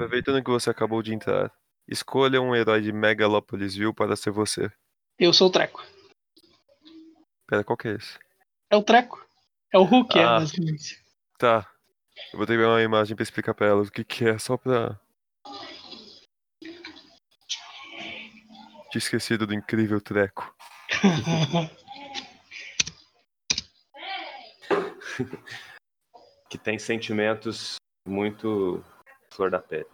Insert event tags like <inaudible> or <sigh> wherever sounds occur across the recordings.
Aproveitando que você acabou de entrar, escolha um herói de Megalopolisville para ser você. Eu sou o Treco. Pera, qual que é esse? É o Treco. É o Hulk, é, Ah. basicamente. Tá. Eu vou ter que ver uma imagem pra explicar pra elas o que que é, só pra... Tinha esquecido do incrível treco. <laughs> que tem sentimentos muito flor da pele.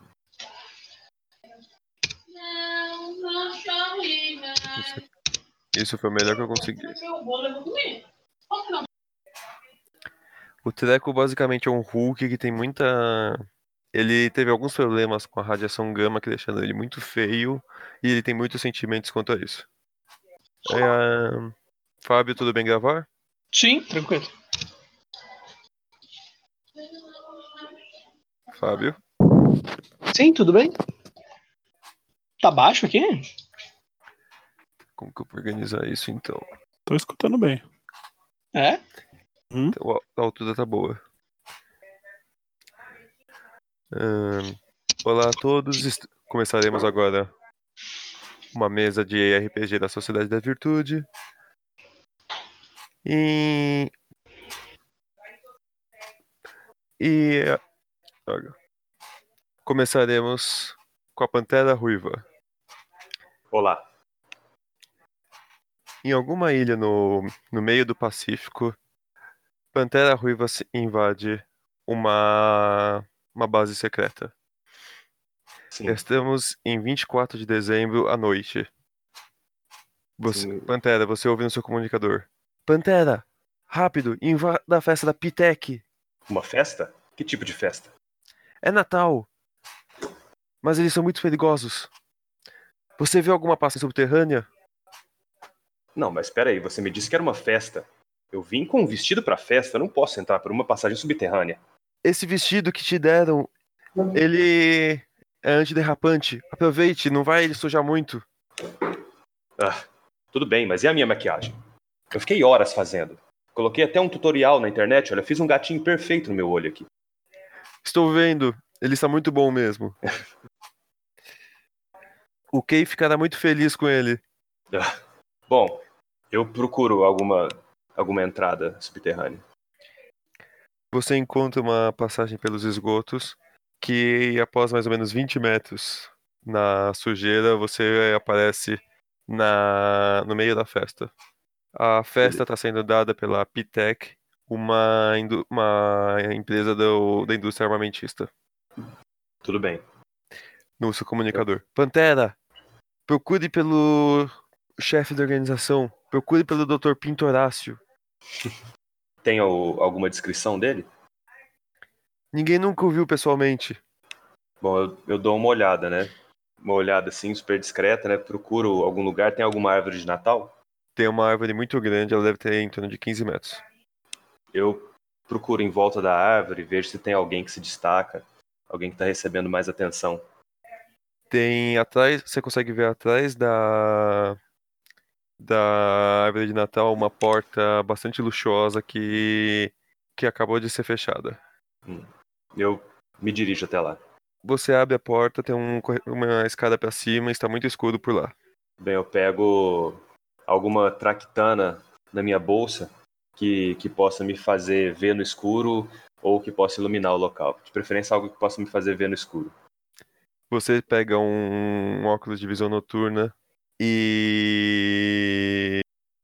Isso, isso foi o melhor que eu consegui. O Treco basicamente é um Hulk que tem muita. Ele teve alguns problemas com a radiação gama que deixando ele muito feio e ele tem muitos sentimentos quanto a isso. É, Fábio, tudo bem gravar? Sim, tranquilo. Fábio? Sim, tudo bem? Tá baixo aqui? Como que eu vou organizar isso então? Tô escutando bem. É? Então, a altura tá boa. Olá a todos. est- Começaremos agora uma mesa de RPG da Sociedade da Virtude. E. E. Droga. Começaremos com a Pantera Ruiva. Olá. Em alguma ilha no, no meio do Pacífico, Pantera Ruiva se- invade uma, uma base secreta. Sim. Estamos em 24 de dezembro à noite. Você- Sim. Pantera, você ouve no seu comunicador. Pantera, rápido, invada a festa da Pitec. Uma festa? Que tipo de festa? É Natal. Mas eles são muito perigosos. Você viu alguma passagem subterrânea? Não, mas espera aí, você me disse que era uma festa. Eu vim com um vestido pra festa, eu não posso entrar por uma passagem subterrânea. Esse vestido que te deram, ele é antiderrapante. Aproveite, não vai sujar muito. Ah, tudo bem, mas e a minha maquiagem? Eu fiquei horas fazendo. Coloquei até um tutorial na internet, olha, fiz um gatinho perfeito no meu olho aqui. Estou vendo, ele está muito bom mesmo. <laughs> O Kay ficará muito feliz com ele. Ah, Bom, eu procuro alguma alguma entrada subterrânea. Você encontra uma passagem pelos esgotos que, após mais ou menos 20 metros na sujeira, você aparece na, no meio da festa. A festa está sendo dada pela Pitec, uma, uma empresa do- da indústria armamentista. Tudo bem. No seu comunicador. Pantera, procure pelo chefe da organização. Procure pelo Dr. Pinto Horácio. <laughs> Tem o- alguma descrição dele? Ninguém nunca o viu pessoalmente. Bom, eu, eu dou uma olhada, né? Uma olhada assim, super discreta, né? Procuro algum lugar. Tem alguma árvore de Natal? Tem uma árvore muito grande, ela deve ter em torno de 15 metros. Eu procuro em volta da árvore, vejo se tem alguém que se destaca, alguém que está recebendo mais atenção. Tem atrás, você consegue ver atrás da da árvore de Natal uma porta bastante luxuosa que que acabou de ser fechada. Eu me dirijo até lá. Você abre a porta, tem um uma escada pra cima e está muito escuro por lá. Bem, eu pego alguma traquitana na minha bolsa que, que possa me fazer ver no escuro ou que possa iluminar o local. De preferência, algo que possa me fazer ver no escuro. Você pega um, um óculos de visão noturna e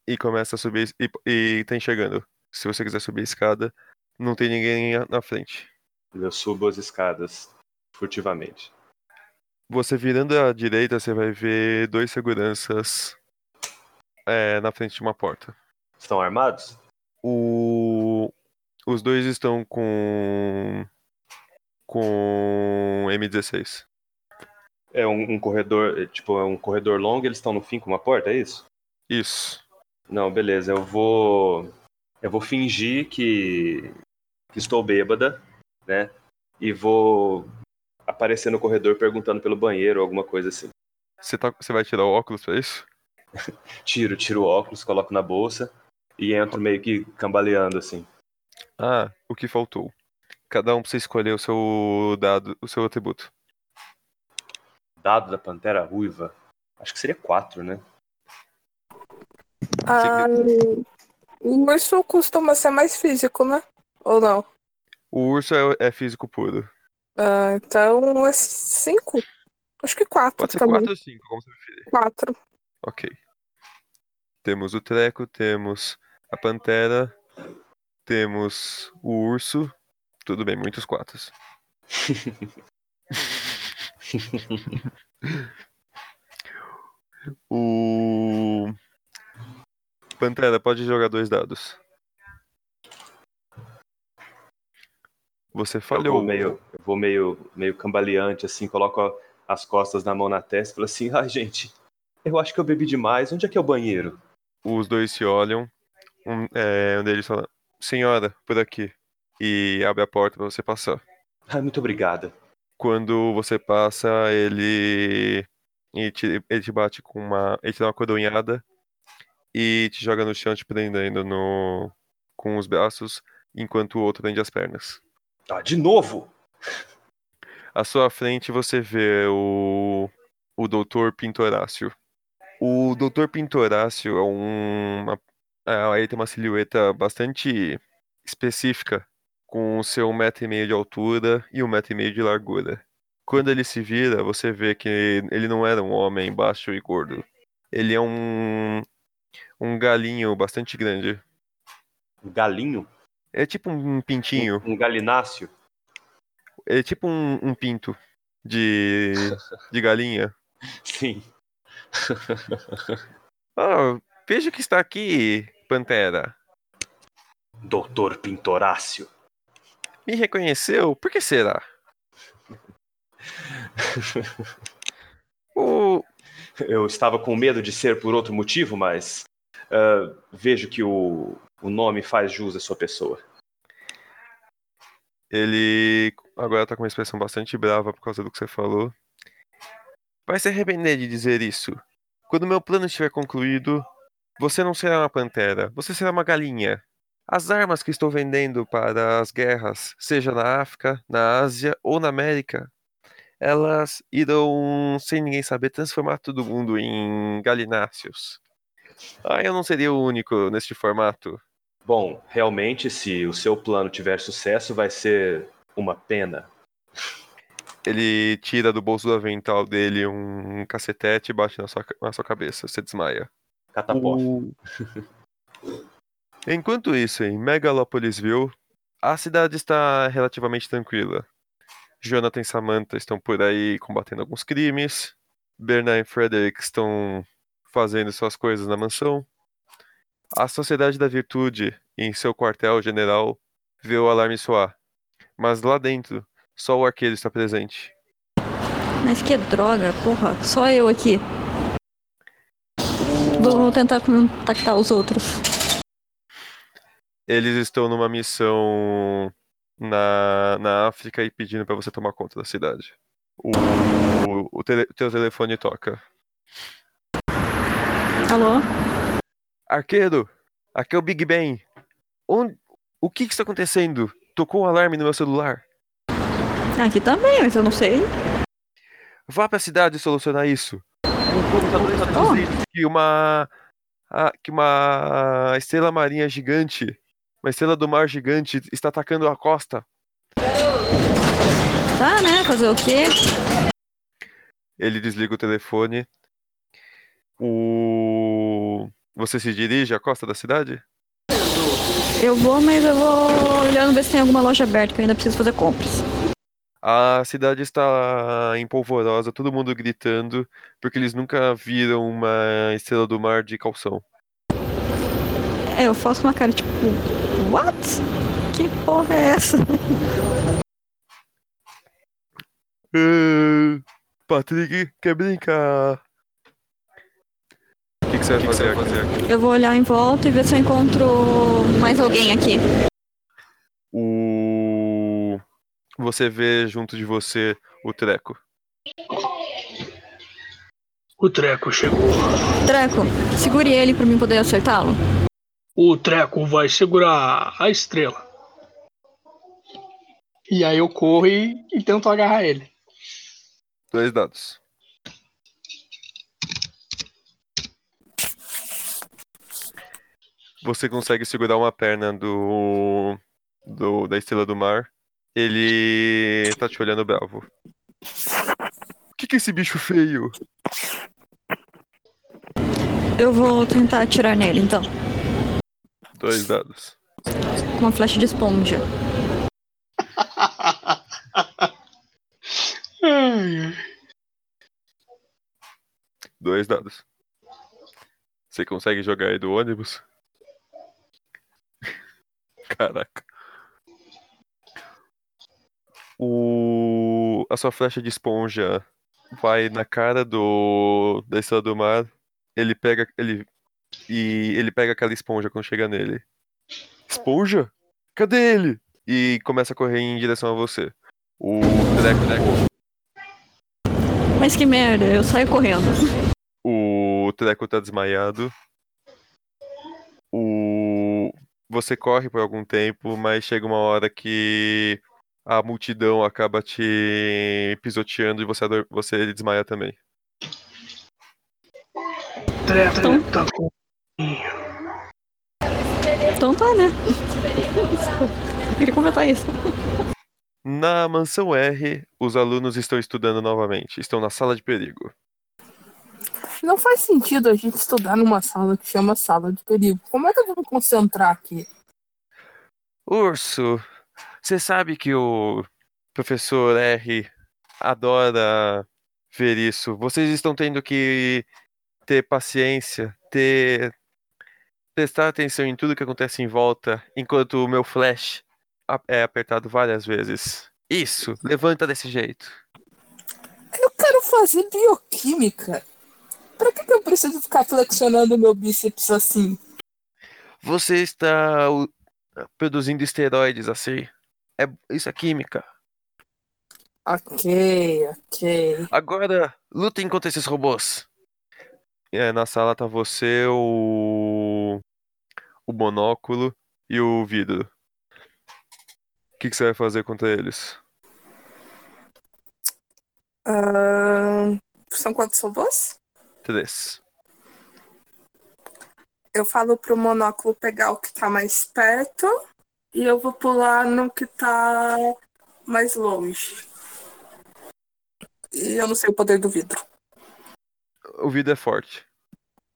e começa a subir e, e tá enxergando. Se você quiser subir a escada, não tem ninguém na frente. Eu subo as escadas furtivamente. Você virando à direita, você vai ver dois seguranças é, na frente de uma porta. Estão armados? O... Os dois estão com. com M16. É um, um corredor, é, tipo, é um corredor longo, eles estão no fim com uma porta, é isso? Isso. Não, beleza, eu vou. Eu vou fingir que, que estou bêbada, né? E vou aparecer no corredor perguntando pelo banheiro ou alguma coisa assim. Você, tá... você vai tirar o óculos pra isso? <laughs> Tiro, tiro o óculos, coloco na bolsa e entro meio que cambaleando assim. Ah, o que faltou? Cada um precisa escolher o seu dado, o seu atributo. Dado da Pantera Ruiva. Acho que seria quatro, né? Ah, o urso costuma ser mais físico, né? Ou não? O urso é, é físico puro. Ah, então é cinco? Acho que quatro Pode ser também. 4 ou 5, como você preferir. Quatro. Ok. Temos o treco, temos a pantera, temos o urso. Tudo bem, muitos quatros. <laughs> <laughs> O. Pantera, pode jogar dois dados. Você Eu vou falhou. meio, eu vou meio, meio cambaleante, assim, coloco as costas na mão na testa e falo assim, <laughs> ai gente, eu acho que eu bebi demais, onde é que é o banheiro? Os dois se olham. Um, é, um deles fala: Senhora, por aqui. E abre a porta pra você passar. Ai, muito obrigada. Quando você passa, ele. Ele te, ele te bate com uma. Ele te dá uma codonhada e te joga no chão, te prendendo no, com os braços, enquanto o outro prende as pernas. Ah, de novo? À sua frente você vê o. O Dr. Pintorácio. O Dr. Pintorácio é um. Uma, é, ele tem uma silhueta bastante específica, com seu um metro e meio de altura e um metro e meio de largura. Quando ele se vira, você vê que ele não era um homem baixo e gordo. Ele é um. Um galinho bastante grande. Um galinho? É tipo um pintinho. Um galináceo? É tipo um, um pinto de, de galinha. <laughs> Sim. <laughs> Ah, veja que está aqui, Pantera. Doutor Pintorácio. Me reconheceu? Por que será? <laughs> O... Eu estava com medo de ser por outro motivo, mas ah, vejo que o, o nome faz jus à sua pessoa. Ele agora tá com uma expressão bastante brava por causa do que você falou. Vai se arrepender de dizer isso. Quando meu plano estiver concluído, você não será uma pantera, você será uma galinha. As armas que estou vendendo para as guerras, seja na África, na Ásia ou na América, elas irão, sem ninguém saber, transformar todo mundo em galináceos. Ah, eu não seria o único neste formato. Bom, realmente, se o seu plano tiver sucesso, vai ser uma pena. Ele tira do bolso do avental dele um cacetete e bate na sua, na sua cabeça. Você desmaia. Catapó. <laughs> Enquanto isso, em Megalopolisville, a cidade está relativamente tranquila. Jonathan e Samantha estão por aí combatendo alguns crimes. Bernard e Frederick estão fazendo suas coisas na mansão. A Sociedade da Virtude, em seu quartel-general, vê o alarme soar. Mas lá dentro, só o arqueiro está presente. Mas que droga, porra. Só eu aqui. Vou tentar contactar os outros. Eles estão numa missão na, na África e pedindo para você tomar conta da cidade. O, o tele- teu telefone toca. Alô? Arqueiro, aqui é o Big Ben. Onde... O que que está acontecendo? Tocou um alarme no meu celular. Aqui também, mas eu não sei. Vá pra cidade solucionar isso. Dizendo que uma. que uma estrela marinha gigante, uma estrela do mar gigante, está atacando a costa. Tá, né? Fazer o quê? Ele desliga o telefone. O. Você se dirige à costa da cidade? Eu vou, mas eu vou olhando ver se tem alguma loja aberta, que eu ainda preciso fazer compras. A cidade está empolvorosa, todo mundo gritando, porque eles nunca viram uma estrela do mar de calção. É, eu faço uma cara tipo, what? Que porra é essa? <laughs> Ah, Patrick, quer brincar? O que, que você vai fazer aqui? Eu vou olhar em volta e ver se eu encontro mais alguém aqui. O... Você vê junto de você o Treco. O Treco chegou. Treco, segure ele pra mim poder acertá-lo. O Treco vai segurar a estrela. E aí eu corro e, e tento agarrar ele. Dois dados. Você consegue segurar uma perna do, do da estrela do mar. Ele tá te olhando bravo. O que, que é esse bicho feio? Eu vou tentar atirar nele, então. Dois dados. Uma flecha de esponja. <laughs> Dois dados. Você consegue jogar aí do ônibus? <laughs> Caraca. O... A sua flecha de esponja vai na cara do da estrela do mar. Ele pega ele e ele pega aquela esponja quando chega nele. Esponja? Cadê ele? E começa a correr em direção a você. O Treco, Treco Mas que merda, eu saio correndo. O Treco tá desmaiado. O... Você corre por algum tempo, mas chega uma hora que a multidão acaba te pisoteando e você, você desmaia também. Treco tá com. Então tá, né? Eu queria comentar isso. Na mansão R, os alunos estão estudando novamente. Estão na sala de perigo. Não faz sentido a gente estudar numa sala que chama sala de perigo. Como é que eu vou me concentrar aqui? Urso, você sabe que o professor R adora ver isso. Vocês estão tendo que ter paciência, ter prestar atenção em tudo que acontece em volta, enquanto o meu flash é apertado várias vezes. Isso, levanta desse jeito. Eu quero fazer bioquímica. Pra que, que eu preciso ficar flexionando meu bíceps assim? Você está produzindo esteroides assim. É isso é química. Ok, ok. Agora, lutem contra esses robôs. É, na sala tá você, o. o monóculo e o vidro. O que, que você vai fazer contra eles? Ahn, são quantos robôs? Três. Eu falo pro monóculo pegar o que tá mais perto e eu vou pular no que tá mais longe. E eu não sei o poder do vidro. O vidro é forte.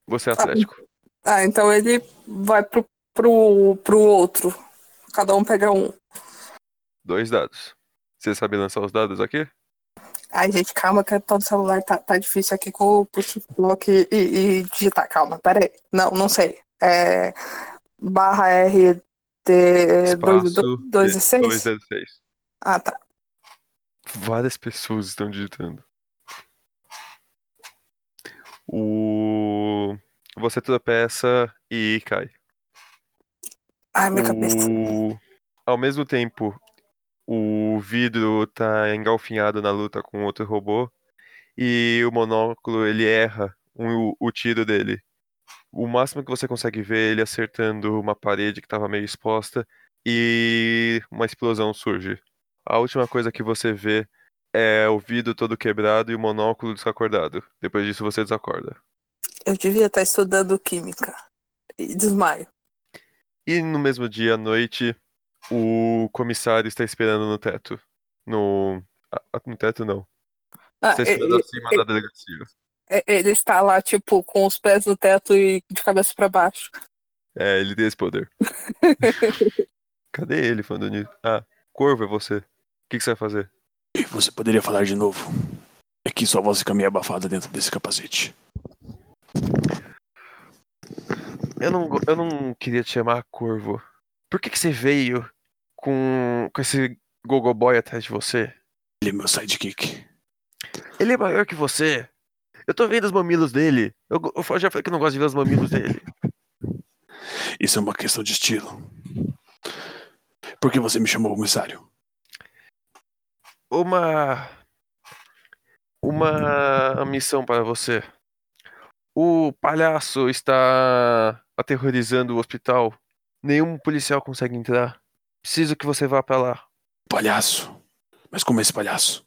Você é atlético. Ah, então ele vai pro, pro, pro outro. Cada um pega um. Dois dados. Você sabe lançar os dados aqui? Ai, gente, calma, que todo celular tá, tá difícil aqui com o push block e, e digitar. Calma, peraí. Não, não sei. É. Barra R D 2 e 6? 206. Ah, tá. Várias pessoas estão digitando. O... Você tropeça e cai. Ai, minha cabeça. O... Ao mesmo tempo, o vidro tá engalfinhado na luta com outro robô e o monóculo ele erra o, o tiro dele. O máximo que você consegue ver é ele acertando uma parede que estava meio exposta e uma explosão surge. A última coisa que você vê é o vidro todo quebrado e o monóculo desacordado. Depois disso você desacorda. Eu devia estar estudando química. E desmaio. E no mesmo dia à noite, o comissário está esperando no teto. No. ah, No teto não. Ah, Está esperando ele, acima da delegacia. ele- ele está lá, tipo, com os pés no teto e de cabeça pra baixo. É, ele tem esse poder. <laughs> Cadê ele falando nisso? Ah, Corvo é você. O que, que você vai fazer? Você poderia falar de novo? É que sua voz fica meio abafada dentro desse capacete. Eu não, eu não queria te chamar Corvo. Por que, que você veio com, com esse gogoboy atrás de você? Ele é meu sidekick. Ele é maior que você. Eu tô vendo os mamilos dele. Eu, eu já falei que não gosto de ver os mamilos dele. Isso é uma questão de estilo. Por que você me chamou, comissário? Uma. Uma missão para você. O palhaço está aterrorizando o hospital. Nenhum policial consegue entrar. Preciso que você vá para lá. Palhaço. Mas como é esse palhaço?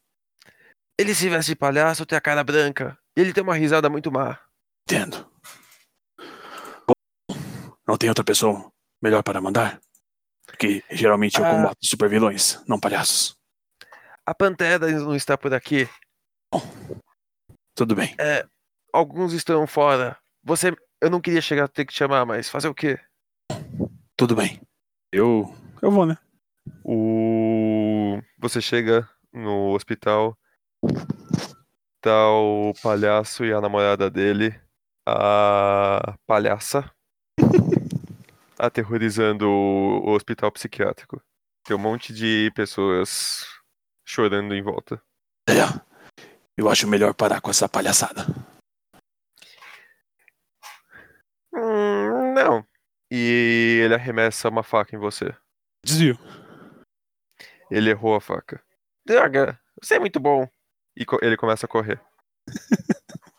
Ele se veste de palhaço, tem a cara branca. E ele tem uma risada muito má. Entendo. Bom, Não tem outra pessoa melhor para mandar? Porque geralmente eu Ah. combato supervilões, não palhaços. A Pantera não está por aqui. Tudo bem. É, alguns estão fora. Você. Eu não queria chegar a ter que te chamar, mas fazer o quê? Tudo bem. Eu. Eu vou, né? O. Você chega no hospital. Tá o palhaço e a namorada dele. A palhaça. <laughs> aterrorizando o hospital psiquiátrico. Tem um monte de pessoas chorando em volta. É. Eu acho melhor parar com essa palhaçada. Hum, não. E ele arremessa uma faca em você. Desvio. Ele errou a faca. Droga, você é muito bom. E co- ele começa a correr. <laughs>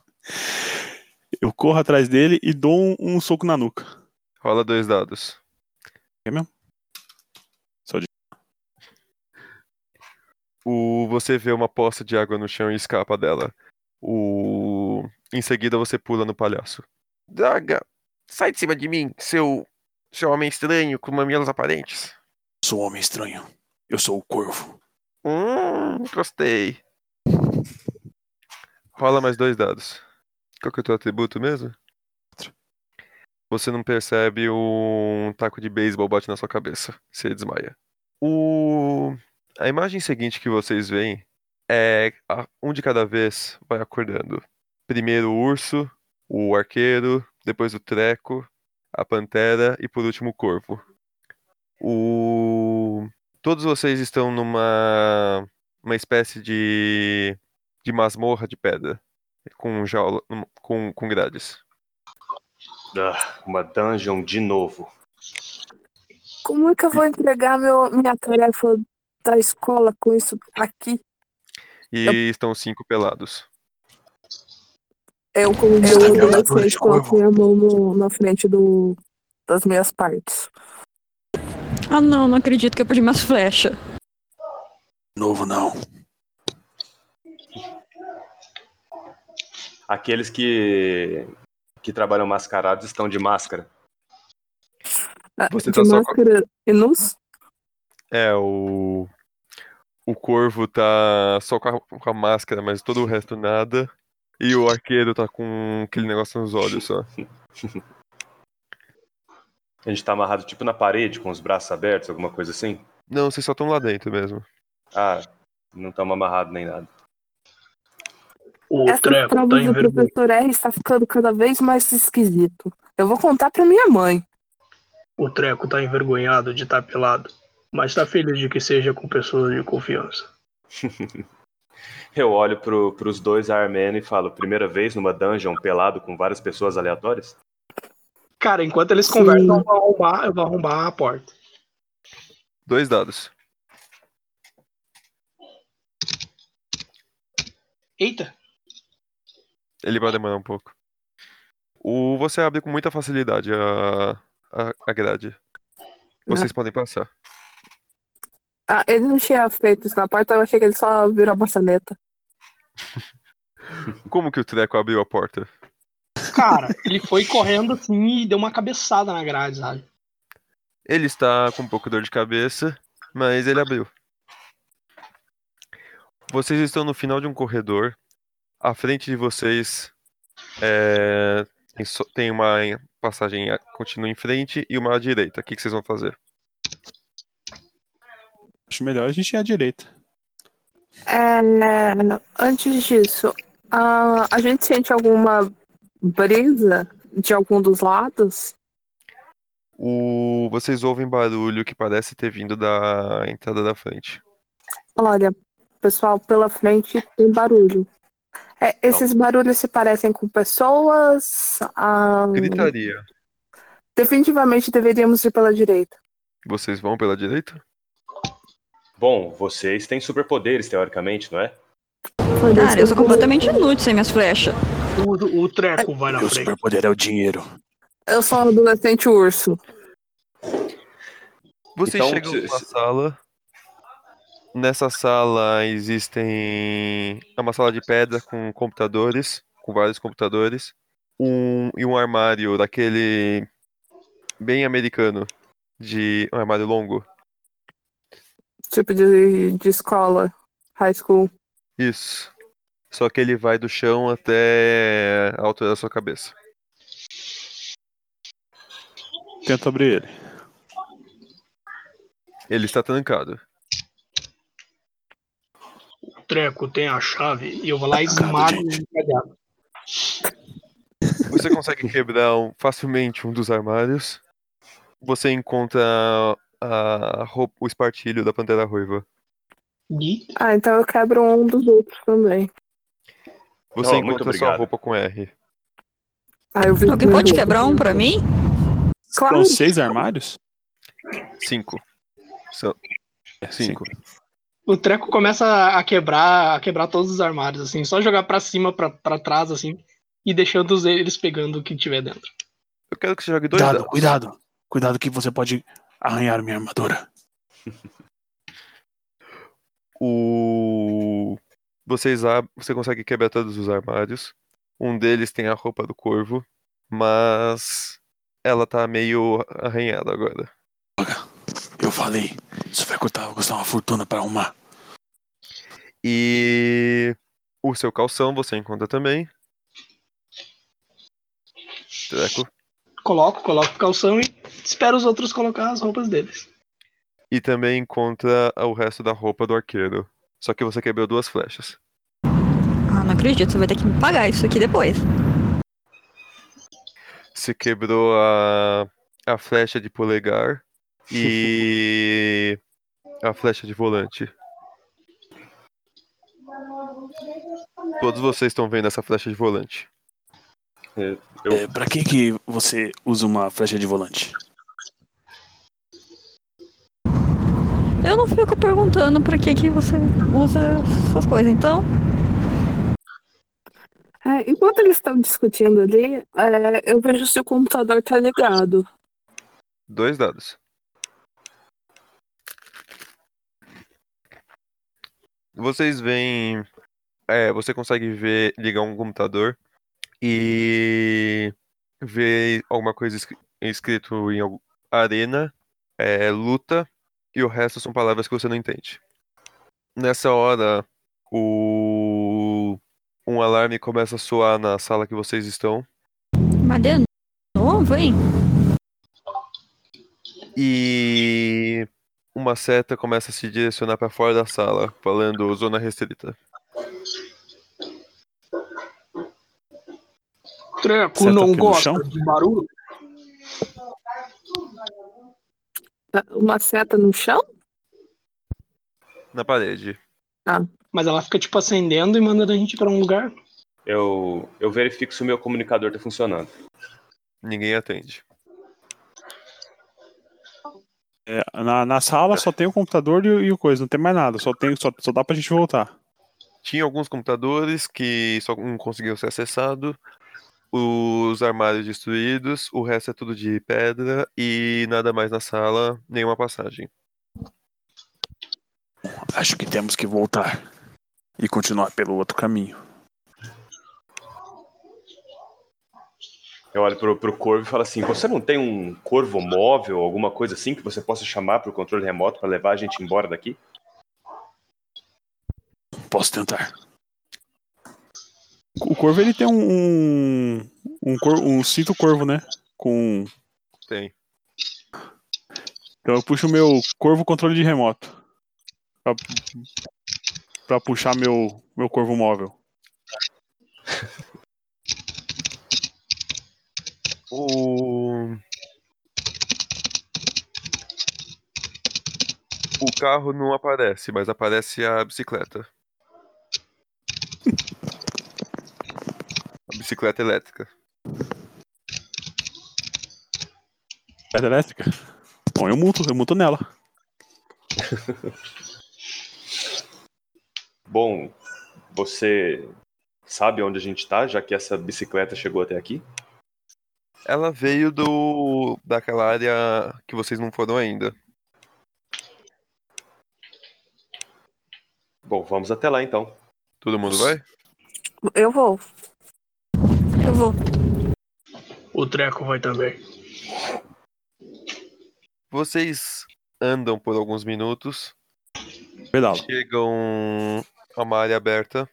Eu corro atrás dele e dou um, um soco na nuca. Rola dois dados. É mesmo? Só de. O, você vê uma poça de água no chão e escapa dela. O, em seguida você pula no palhaço. Droga! Sai de cima de mim, seu. seu homem estranho com mamilos aparentes. Sou um homem estranho. Eu sou o corvo. Hum, gostei. Rola mais dois dados. Qual que é o teu atributo mesmo? Você não percebe um taco de beisebol bate na sua cabeça. Você desmaia. O... A imagem seguinte que vocês veem é um de cada vez vai acordando. Primeiro o urso, o arqueiro, depois o treco, a pantera e por último o corvo. O... Todos vocês estão numa uma espécie de de masmorra de pedra com jaula com, com grades. Ah, uma dungeon de novo. Como é que eu vou entregar meu, minha tarefa da escola com isso aqui? E estão cinco pelados. Eu, como adolescente, Corvo. coloco minha mão no- na frente do, das minhas partes. Ah não, não acredito que eu perdi minhas flechas. Novo não. Aqueles que que trabalham mascarados estão de máscara. Ah, Você de tá só com- máscara e nus? É, o o corvo tá só com a, com a máscara, mas todo o resto nada. E o arqueiro tá com aquele negócio nos olhos só. <laughs> A gente tá amarrado tipo na parede, com os braços abertos, alguma coisa assim. Não, vocês só estão lá dentro mesmo. Ah, não estamos amarrados nem nada. O Essas treco tá do professor R está ficando cada vez mais esquisito. Eu vou contar pra minha mãe. O treco tá envergonhado de estar pelado, mas tá feliz de que seja com pessoas de confiança. <laughs> Eu olho pro, pros dois Armeno e falo: primeira vez numa dungeon pelado com várias pessoas aleatórias? Cara, enquanto eles Sim. conversam, eu vou, arrombar, eu vou a porta. Dois dados. Eita! Ele vai demorar um pouco. O, você abre com muita facilidade a, a, a grade. Vocês podem passar. Ah, ele não tinha feito isso na porta, eu achei que ele só virou a maçaneta. <laughs> Como que o Treco abriu a porta? Cara, ele foi correndo assim e deu uma cabeçada na grade, sabe? Ele está com um pouco de dor de cabeça, mas ele abriu. Vocês estão no final de um corredor. À frente de vocês é, tem, uma passagem continua em frente e uma à direita. O que, que vocês vão fazer? Acho melhor a gente ir à direita. É, antes disso, ah, a gente sente alguma brisa de algum dos lados? O, vocês ouvem barulho que parece ter vindo da entrada da frente. Olha, pessoal, pela frente tem barulho. É, esses barulhos se parecem com pessoas? Ah, Gritaria. definitivamente deveríamos ir pela direita. Vocês vão pela direita? Bom, vocês têm superpoderes, teoricamente, não é? Cara, eu sou completamente inútil sem minhas flechas. O, o treco vai na Meu frente. superpoder é o dinheiro. Eu sou um adolescente urso. Vocês Então, chegam se- numa sala. Nessa sala existem. É uma sala de pedra com computadores, com vários computadores. Um, e um armário daquele. bem americano. De. Um armário longo. Tipo de, de escola, high school. Isso. Só que ele vai do chão até a altura da sua cabeça. Tento abrir ele. Ele está trancado. O treco tem a chave e eu vou lá e esmago gente. o cadeado. Você consegue quebrar um- facilmente um dos armários. Você encontra a roupa, o espartilho da Pantera Ruiva. Ah, então eu quebro um dos outros também. Você Oh, encontra sua roupa com R. Ah, eu vi Alguém pode quebrar um pra mim? Claro. São seis armários? Cinco. São... É, Cinco. o treco começa a quebrar, a quebrar todos os armários, assim, só jogar pra cima, pra, pra trás, assim, e deixando os- eles pegando o que tiver dentro. Eu quero que você jogue dois Cuidado, dados. cuidado. Cuidado que você pode arranhar minha armadura. <laughs> O... Vocês ab... Você consegue quebrar todos os armários. Um deles tem a roupa do corvo, mas ela tá meio arranhada agora. Eu falei, isso vai custar, custar uma fortuna pra arrumar. E o seu calção você encontra também. Treco. Coloco, coloco o calção e espero os outros colocar as roupas deles. E também encontra o resto da roupa do arqueiro. Só que você quebrou duas flechas. Ah, não acredito, você vai ter que me pagar isso aqui depois. Você quebrou a, a flecha de polegar <laughs> e a flecha de volante. Todos vocês estão vendo essa flecha de volante. É, Eu, É, pra que que você usa uma flecha de volante? Eu não fico perguntando pra que que você usa essas coisas, então. É, enquanto eles estão discutindo ali, é, eu vejo se o computador tá ligado. Dois dados. Vocês veem. É, você consegue ver, ligar um computador e ver alguma coisa escri- escrito em arena, é, luta, e o resto são palavras que você não entende. Nessa hora, o... um alarme começa a soar na sala que vocês estão. Mas de novo, hein? E uma seta começa a se direcionar para fora da sala, falando zona restrita. Treco Seta não gosta de barulho. Tá, Uma seta no chão? Na parede. Mas ela fica, tipo, acendendo e mandando a gente pra um lugar. eu, eu verifico se o meu comunicador tá funcionando. Ninguém atende. É, na, na sala só tem o computador e, o- e o coisa, não tem mais nada. Só, tem, só, só dá pra gente voltar. tinha alguns computadores que só não conseguiam ser acessado, os armários destruídos, o resto é tudo de pedra e nada mais na sala, nenhuma passagem. Acho que temos que voltar e continuar pelo outro caminho. Eu olho pro, pro corvo e falo assim: Você não tem um corvo móvel, alguma coisa assim que você possa chamar pro controle remoto para levar a gente embora daqui? Posso tentar. O corvo ele tem um um, um, um cinto corvo, né? Com Tem. então eu puxo o meu corvo controle de remoto pra, pra puxar meu meu corvo móvel. <laughs> O. O carro não aparece, mas aparece a bicicleta. <laughs> A bicicleta elétrica. Pedra elétrica? Bom, eu muto, eu muto nela. <laughs> Bom, você sabe onde a gente tá, já que essa bicicleta chegou até aqui? Ela veio do daquela área que vocês não foram ainda. Bom, vamos até lá então. Todo mundo vai? Eu vou. Vou. O Treco vai também. Vocês andam por alguns minutos, Pedala. chegam a uma área aberta.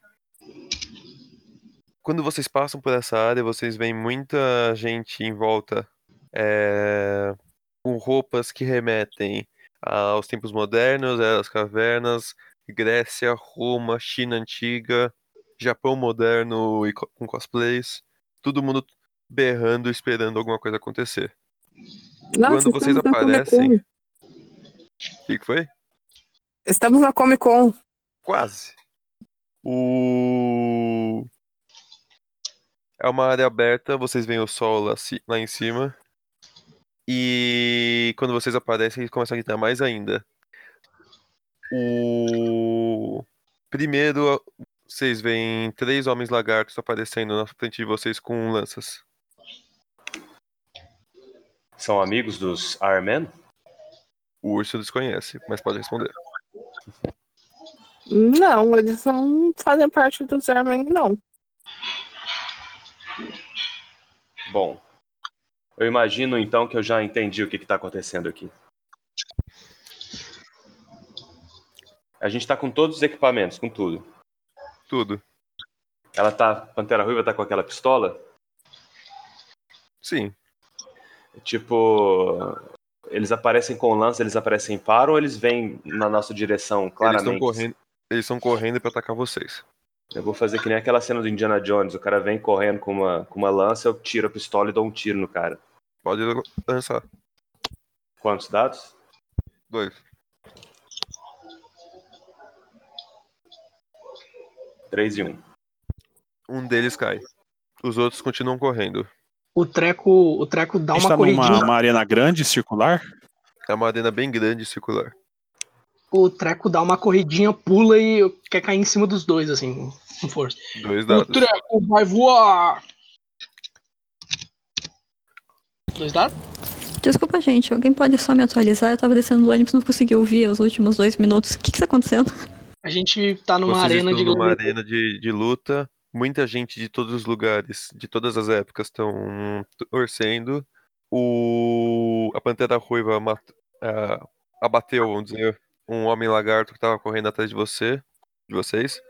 Quando vocês passam por essa área, vocês veem muita gente em volta é, com roupas que remetem aos tempos modernos, às cavernas, Grécia, Roma, China antiga, Japão moderno e co- com cosplays. Todo mundo berrando, esperando alguma coisa acontecer. Nossa, Quando vocês aparecem. O que que foi? Estamos na Comic Con. Quase. O... É uma área aberta, vocês veem o sol lá, lá em cima. E quando vocês aparecem, eles começam a gritar mais ainda. O... Primeiro, vocês veem três homens lagartos aparecendo na frente de vocês com lanças. São amigos dos Iron Man? O urso desconhece, mas pode responder. Não, eles não fazem parte do Zerman, não. Bom, eu imagino então que eu já entendi o que está acontecendo aqui. A gente tá com todos os equipamentos, com tudo. Tudo. Ela tá. Pantera Ruiva tá com aquela pistola? Sim. Tipo. Eles aparecem com lança, eles aparecem para ou eles vêm na nossa direção, Eles claramente? estão correndo, eles estão correndo para atacar vocês. Eu vou fazer que nem aquela cena do Indiana Jones. O cara vem correndo com uma, com uma lança, eu tiro a pistola e dou um tiro no cara. Pode lançar. Quantos dados? Dois. Três e um. Um deles cai. Os outros continuam correndo. O treco, o treco dá uma tá corridinha. numa uma arena grande, circular. É uma arena bem grande circular. O treco dá uma corridinha, pula e quer cair em cima dos dois, assim, com força. Dois O dados. treco vai voar! Dois dados? Desculpa, gente. Alguém pode só me atualizar? Eu tava descendo do ônibus e não consegui ouvir os últimos dois minutos. O que que tá acontecendo? A gente tá numa Vocês arena estão de numa gladiador. arena de, de luta. Muita gente de todos os lugares, de todas as épocas, estão torcendo. O... A Pantera Ruiva mat... ah, abateu, vamos dizer, um homem lagarto que estava correndo atrás de você, de vocês.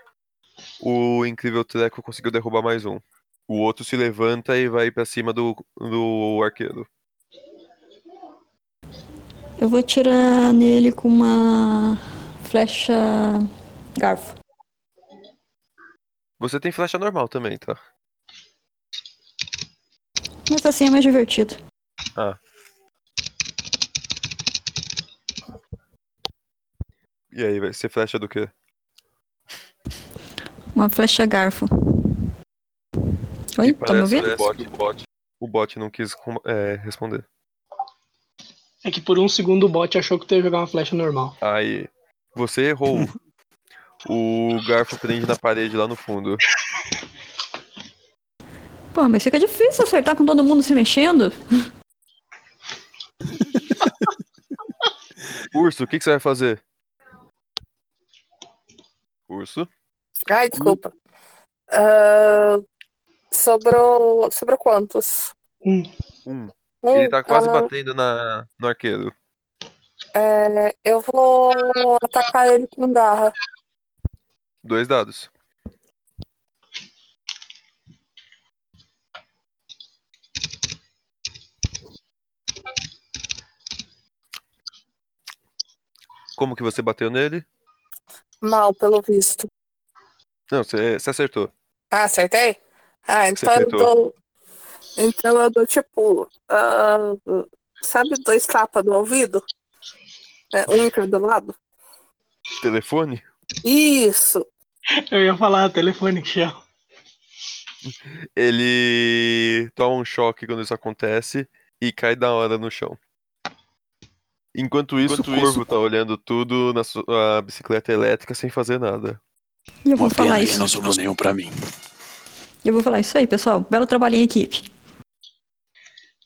O Incrível Treco conseguiu derrubar mais um. O outro se levanta e vai pra cima do, do arqueiro. Eu vou tirar nele com uma flecha garfo. Você tem flecha normal também, tá? Mas assim é mais divertido. Ah. E aí, vai ser flecha do quê? Uma flecha garfo. Oi, tá me ouvindo? o bot, o bot, o bot não quis é, responder. É que por um segundo o bot achou que tu ia jogar uma flecha normal. Aí, você errou. <laughs> O garfo prende na parede lá no fundo. Pô, mas fica difícil acertar com todo mundo se mexendo. <laughs> Urso, o que, que você vai fazer? Urso? Ai, desculpa. Ah, sobrou. Sobrou quantos? Um. Um. Ele tá quase ah, batendo na, no arqueiro. é, eu vou atacar ele com garra. Dois dados. Como que você bateu nele? Mal, pelo visto. Não, você, acertou. Ah, acertei? Ah, então eu dou. Então eu dou tipo. ah, sabe dois tapas no ouvido? É, um em cada lado? Telefone? Isso! Eu ia falar telefone chama. Ele toma um choque quando isso acontece e cai da hora no chão. Enquanto isso, Enquanto o Corvo isso- tá olhando tudo na sua bicicleta elétrica sem fazer nada. E eu vou Uma falar isso. não sobrou nenhum pra mim. Eu vou falar isso aí, pessoal. Belo trabalho em equipe.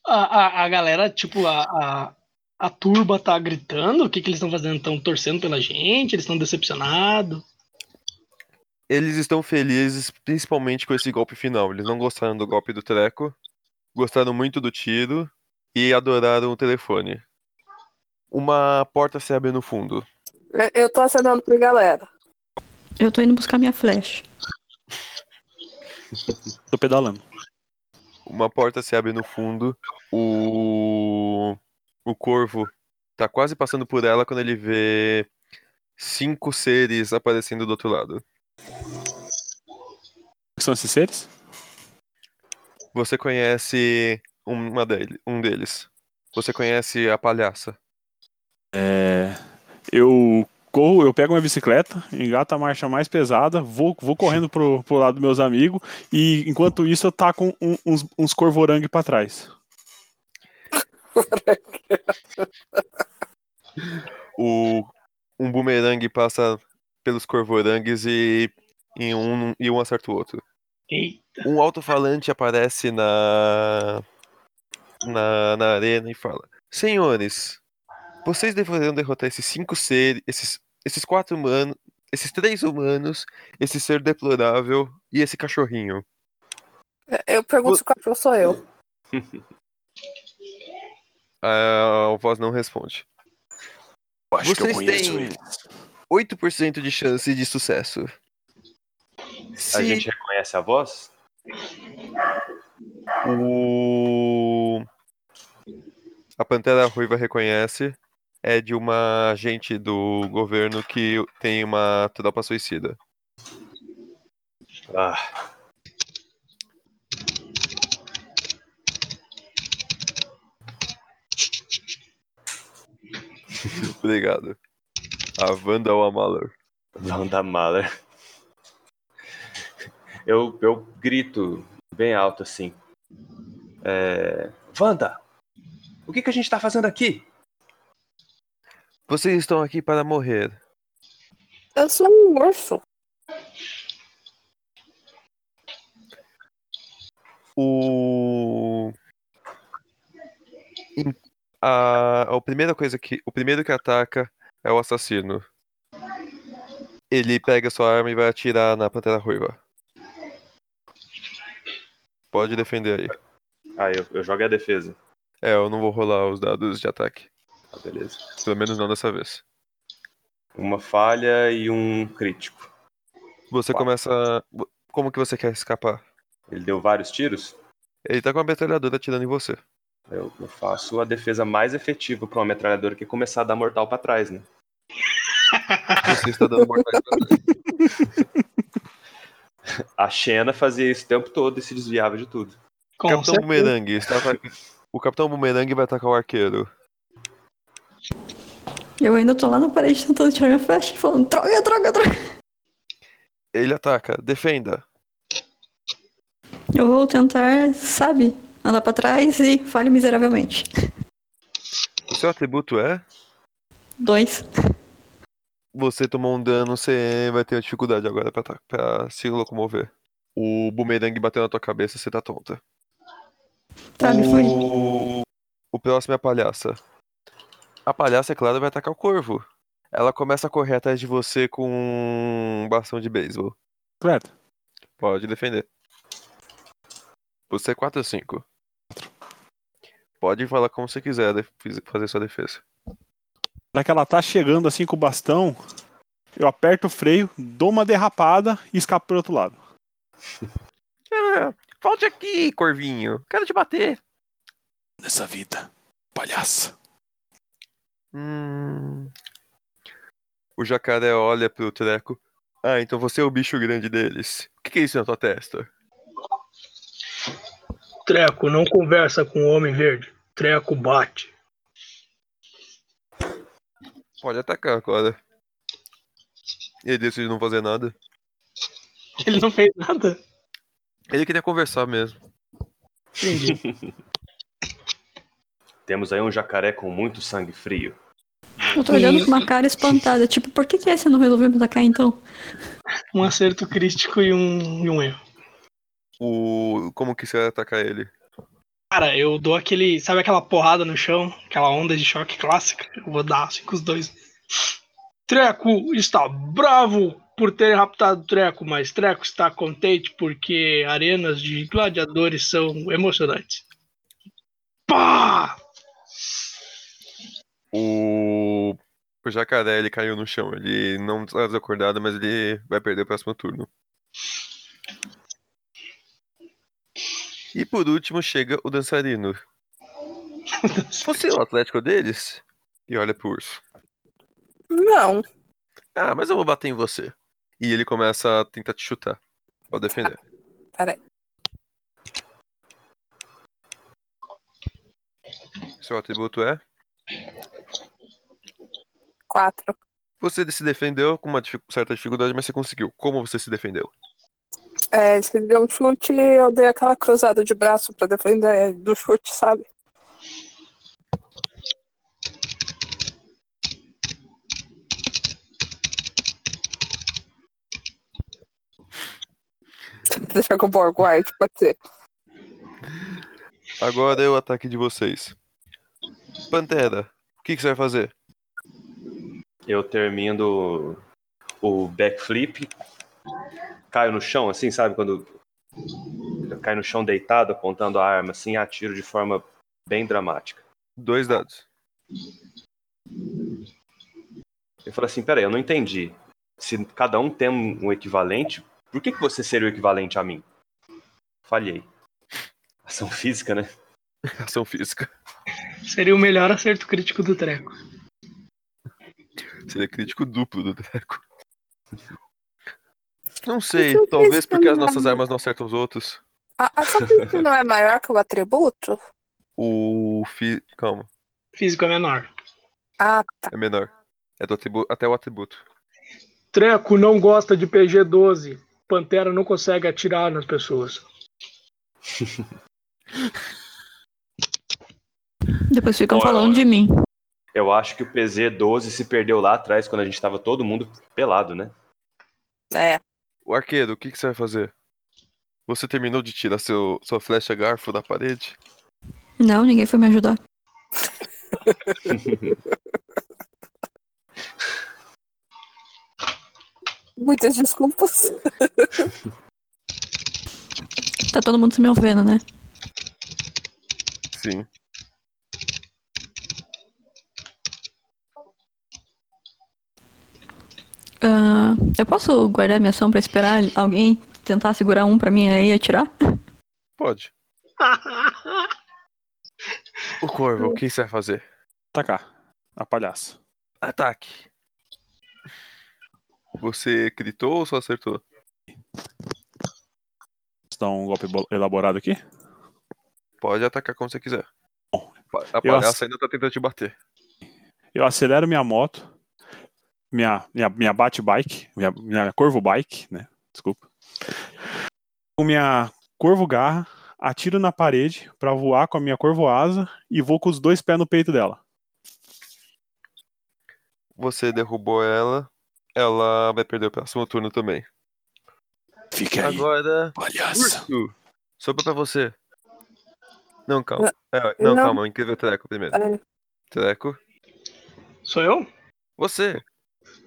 A, a, a galera, tipo, a, a, a turba tá gritando. O que, que eles estão fazendo? Estão torcendo pela gente? Eles estão decepcionados? Eles estão felizes, principalmente com esse golpe final. Eles não gostaram do golpe do treco, gostaram muito do tiro e adoraram o telefone. Uma porta se abre no fundo. Eu- tô acenando pra galera. Eu tô indo buscar minha flecha. Tô pedalando. Uma porta se abre no fundo. O o corvo tá quase passando por ela quando ele vê cinco seres aparecendo do outro lado. que são esses seres? Você conhece uma dele, um deles. Você conhece a palhaça. É, eu corro, eu pego minha bicicleta, engato a marcha mais pesada, vou, vou correndo pro, pro lado dos meus amigos e enquanto isso eu taco um- uns, uns corvorangue pra trás. O um bumerangue passa pelos corvorangues e, e um e um acerta o outro. Eita. Um alto-falante aparece na, na na arena e fala: Senhores, vocês deveriam derrotar esses cinco seres, esses esses quatro humanos, esses três humanos, esse ser deplorável e esse cachorrinho. Eu pergunto se o cachorro sou eu. <laughs> A voz não responde. Eu acho que eu Vocês têm ele. 8% de chance de sucesso. A Se gente reconhece a voz? o a Pantera Ruiva reconhece é de uma agente do governo que tem uma tropa suicida. Ah, <laughs> Obrigado. A Wanda ou a Malor. Wanda Mahler. Eu, eu grito bem alto assim. É... Wanda! O que, que a gente tá fazendo aqui? Vocês estão aqui para morrer. Eu sou um urso. O a, a primeira coisa que o primeiro que ataca é o assassino. Ele pega sua arma e vai atirar na Pantera Ruiva. Pode defender aí. Ah, eu, eu jogo a defesa. É, eu não vou rolar os dados de ataque. Ah, beleza. Pelo menos não dessa vez. Uma falha e um crítico. Você Quatro. começa. Como que você quer escapar? Ele deu vários tiros? Ele tá com a metralhadora atirando em você. Eu, eu faço a defesa mais efetiva pra uma metralhadora que é começar a dar mortal pra trás, né? <laughs> Você está dando mortais pra trás. A Xena fazia isso o tempo todo e se desviava de tudo. Com Capitão certeza. Bumerangue está ata- O Capitão Bumerangue vai atacar o arqueiro. Eu ainda tô lá na parede tentando tirar minha flecha, falando, droga, droga, droga. Ele ataca, defenda. Eu vou tentar, sabe, andar pra trás e falho miseravelmente. O seu atributo é? Dois. Você tomou um dano, você vai ter dificuldade agora pra, pra se locomover. O bumerangue bateu na tua cabeça, você tá tonta. Tá, me foi. O... o próximo é a palhaça. A palhaça, é claro, vai atacar o corvo. Ela começa a correr atrás de você com um bastão de beisebol. Correto. Pode defender. Você é 4 ou 5? Pode falar como você quiser, fazer sua defesa. Na que ela tá chegando assim com o bastão, eu aperto o freio, dou uma derrapada e escapo pro outro lado. <laughs> Ah, volte aqui, corvinho. Quero te bater. Nessa vida, palhaça. Hum... O jacaré olha pro treco. Ah, então você é o bicho grande deles. O que, que é isso na tua testa? Treco, não conversa com o Homem Verde. Treco bate. Pode atacar agora. Ele decide não fazer nada. <laughs> Ele não fez nada. Ele queria conversar mesmo. Entendi. <laughs> Temos aí um jacaré com muito sangue frio. Eu tô olhando com uma cara espantada. Tipo, por que, que esse não resolveu me atacar então? Um acerto crítico e um, e um erro. O... Como que você vai atacar ele? Cara, eu dou aquele. Sabe aquela porrada no chão? Aquela onda de choque clássica? Eu vou dar assim com os dois. Treco está bravo por ter raptado Treco, mas Treco está contente porque arenas de gladiadores são emocionantes. Pá! O... o jacaré ele caiu no chão. Ele não tá desacordado, mas ele vai perder o próximo turno. E por último chega o dançarino. <laughs> Você é o atlético deles? E olha pro urso. Não. Ah, mas eu vou bater em você. E ele começa a tentar te chutar. Pode defender. Peraí. Seu atributo é? Quatro. Você se defendeu com uma dific- certa dificuldade, mas você conseguiu. Como você se defendeu? É, se ele deu um chute, eu dei aquela cruzada de braço pra defender do chute, sabe? <laughs> Deixa com o Borgward, pode ser. Agora é o ataque de vocês. Pantera, o que, que você vai fazer? Eu termino o backflip, caio no chão, assim, sabe? Quando cai no chão deitado, apontando a arma, assim, atiro de forma bem dramática. Dois dados. Eu falo assim, peraí, eu não entendi. Se cada um tem um equivalente, por que, que você seria o equivalente a mim? Falhei. Ação física, né? <laughs> Ação física. Seria o melhor acerto crítico do Treco. Seria crítico duplo do Dreco. Não sei, talvez porque as não é nossas armas não acertam os outros. A, a sua física não é maior que o atributo? O fi... Calma, Físico é menor. Ah, tá. é menor. É do atributo, até o atributo. Treco não gosta de PG-12. Pantera não consegue atirar nas pessoas. <laughs> Depois ficam Bom, falando de mim. Eu acho que o PZ-12 se perdeu lá atrás, quando a gente tava todo mundo pelado, né? É. O arqueiro, o que, que você vai fazer? Você terminou de tirar seu, sua flecha garfo da parede? Não, ninguém foi me ajudar. Muitas desculpas. Tá todo mundo se me ouvindo, né? Sim. Ah, eu posso guardar minha ação pra esperar alguém tentar segurar um pra mim aí e atirar? Pode. O corvo, o que você vai fazer? Atacar. A palhaça. Ataque. Você gritou ou só acertou? Você dá um golpe bo- elaborado aqui? Pode atacar como você quiser. Bom, A palhaça ace- ainda tá tentando te bater. Eu acelero minha moto, minha, minha, minha bate-bike, minha, minha corvo bike, né? Desculpa. Com minha corvo garra, atiro na parede pra voar com a minha corvo asa e vou com os dois pés no peito dela. Você derrubou ela ela vai perder o próximo turno também. Fica aí, Agora, palhaça. Urso, sobrou pra você. Não, calma. É, não, Não. calma, incrível Treco primeiro. Treco, Sou eu? você.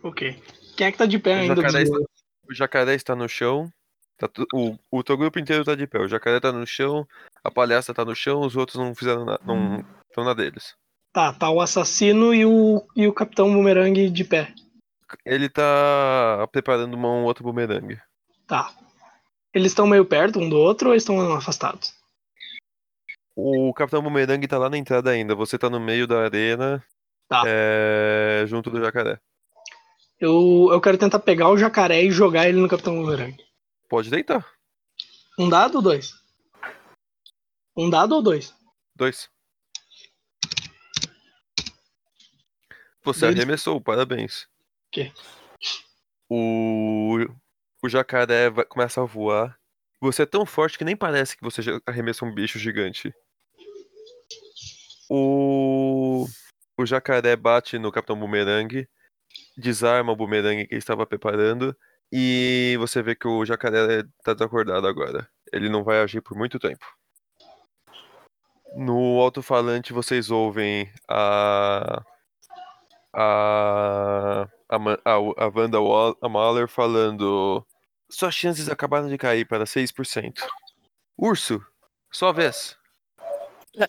Ok. Quem é que tá de pé O ainda? jacaré, está, o jacaré está no chão. Tá o, o teu grupo inteiro tá de pé. O jacaré tá no chão, a palhaça tá no chão, os outros não fizeram nada. Não estão na deles. Tá, tá o assassino e o, e o Capitão Boomerang de pé. Ele tá preparando uma, um outro bumerangue. Tá. Eles estão meio perto um do outro ou estão afastados? O Capitão Bumerangue tá lá na entrada ainda. Você tá no meio da arena. Tá. é, junto do jacaré. Eu, eu quero tentar pegar o jacaré e jogar ele no Capitão Boomerang. Pode deitar. Um dado ou dois? Um dado ou dois? Dois. Você Dois. arremessou, parabéns. Quê? O, o jacaré vai- começa a voar. Você é tão forte que nem parece que você já arremessa um bicho gigante. O, o jacaré bate no Capitão Boomerang, desarma o boomerang que ele estava preparando, e você vê que o jacaré tá desacordado agora. Ele não vai agir por muito tempo. No alto-falante vocês ouvem a. A. A, a, a Wanda Wall- a Mahler falando. Suas chances acabaram de cair para 6%. Urso, sua vez.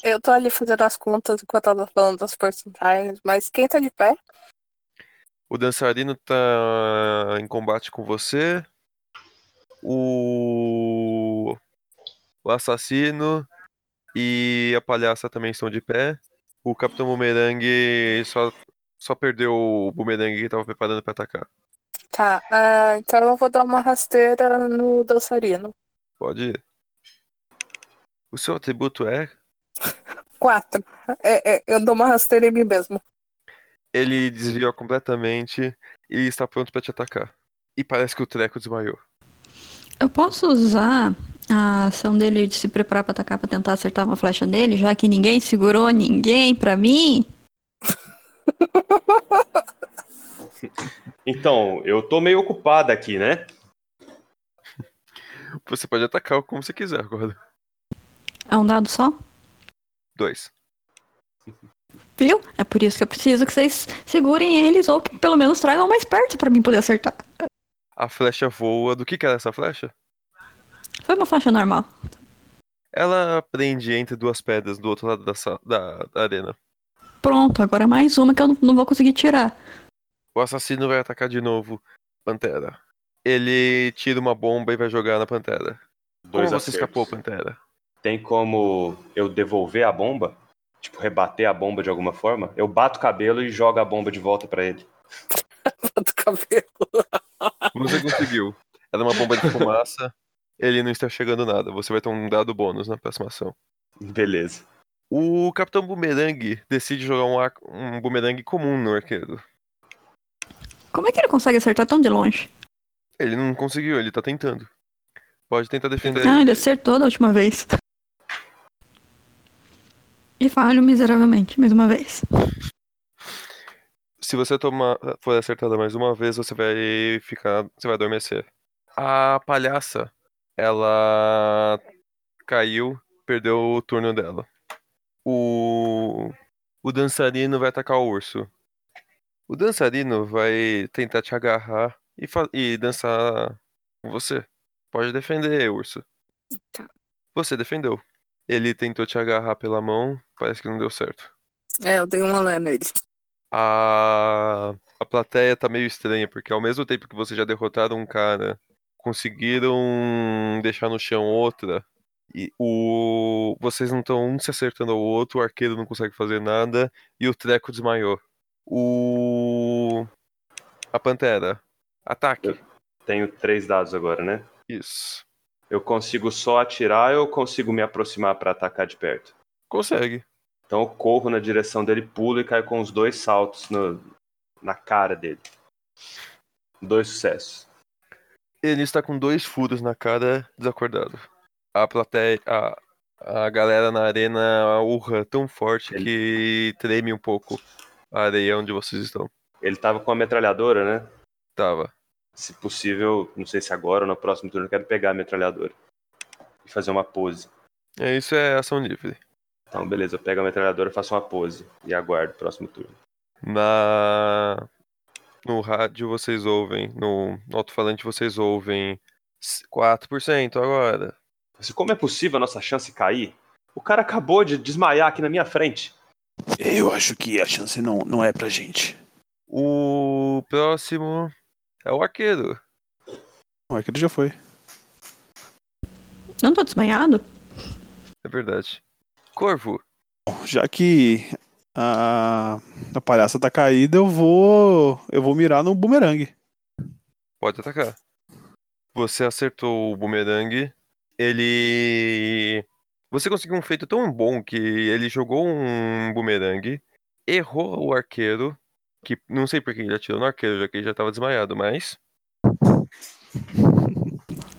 Eu tô ali fazendo as contas enquanto ela tá falando das porcentagens, mas quem tá de pé? O dançarino tá em combate com você. O. O assassino e a palhaça também estão de pé. O Capitão Boomerang só, só perdeu o boomerang que tava preparando pra atacar. Tá, ah, então eu vou dar uma rasteira no dançarino. Pode ir. O seu atributo é. <laughs> Quatro. É, é, eu dou uma rasteira em mim mesmo. Ele desviou completamente e está pronto pra te atacar. E parece que o treco desmaiou. Eu posso usar a ação dele de se preparar pra atacar pra tentar acertar uma flecha nele, já que ninguém segurou ninguém pra mim? <laughs> Então, eu tô meio ocupado aqui, né? Você pode atacar como você quiser agora. É um dado só? Dois. Viu? É por isso que eu preciso que vocês segurem eles ou que pelo menos tragam mais perto pra mim poder acertar. A flecha voa. Do que, que era essa flecha? Foi uma flecha normal. Ela prende entre duas pedras do outro lado da, da, da arena. Pronto, agora mais uma que eu não, não vou conseguir tirar. O assassino vai atacar de novo. Pantera. Ele tira uma bomba e vai jogar na Pantera. Como Dois você acertos. escapou, Pantera? Tem como eu devolver a bomba? Tipo, rebater a bomba de alguma forma? Eu bato o cabelo e jogo a bomba de volta pra ele. <laughs> Do cabelo. Você conseguiu. Era uma bomba de fumaça. Ele não está chegando nada. Você vai ter um dado bônus na próxima ação. Beleza. O Capitão Boomerang decide jogar um, ar- um boomerang comum no arqueiro. Como é que ele consegue acertar tão de longe? Ele não conseguiu, ele tá tentando. Pode tentar defender. Ah, ele acertou da última vez. E falho miseravelmente, mais uma vez. Se você tomar, for acertada mais uma vez, você vai ficar. Você vai adormecer. A palhaça, ela caiu, perdeu o turno dela. O. O dançarino vai atacar o urso. O dançarino vai tentar te agarrar e, e dançar com você. Pode defender, urso. Tá. Você defendeu. Ele tentou te agarrar pela mão, parece que não deu certo. É, eu dei uma lé nele. A, a plateia tá meio estranha, porque ao mesmo tempo que vocês já derrotaram um cara, conseguiram deixar no chão outra, e o vocês não estão um se acertando ao outro, o arqueiro não consegue fazer nada, e o treco desmaiou. O. A pantera. Ataque. Tenho três dados agora, né? Isso. Eu consigo só atirar ou eu consigo me aproximar pra atacar de perto? Consegue. Então eu corro na direção dele, pulo e caio com os dois saltos no- na cara dele. Dois sucessos. Ele está com dois furos na cara, desacordado. A plateia. A, a galera na arena urra tão forte que treme um pouco a areia onde vocês estão. Ele tava com a metralhadora, né? Tava. Se possível, não sei se agora ou no próximo turno, eu quero pegar a metralhadora e fazer uma pose. É, isso é ação livre. Então, beleza, eu pego a metralhadora, faço uma pose e aguardo o próximo turno. Na. No rádio vocês ouvem, no no alto-falante vocês ouvem 4% agora. Assim, como é possível a nossa chance cair? O cara acabou de desmaiar aqui na minha frente. Eu acho que a chance não, não é pra gente. O próximo é o arqueiro. O arqueiro já foi. Não tô desmanhado? É verdade. Corvo. Já que a, a palhaça tá caída, eu vou. Eu vou mirar no bumerangue. Pode atacar. Você acertou o bumerangue. Ele. Você conseguiu um feito tão bom que ele jogou um bumerangue, errou o arqueiro, que não sei por que ele atirou no arqueiro, já que ele já tava desmaiado, mas.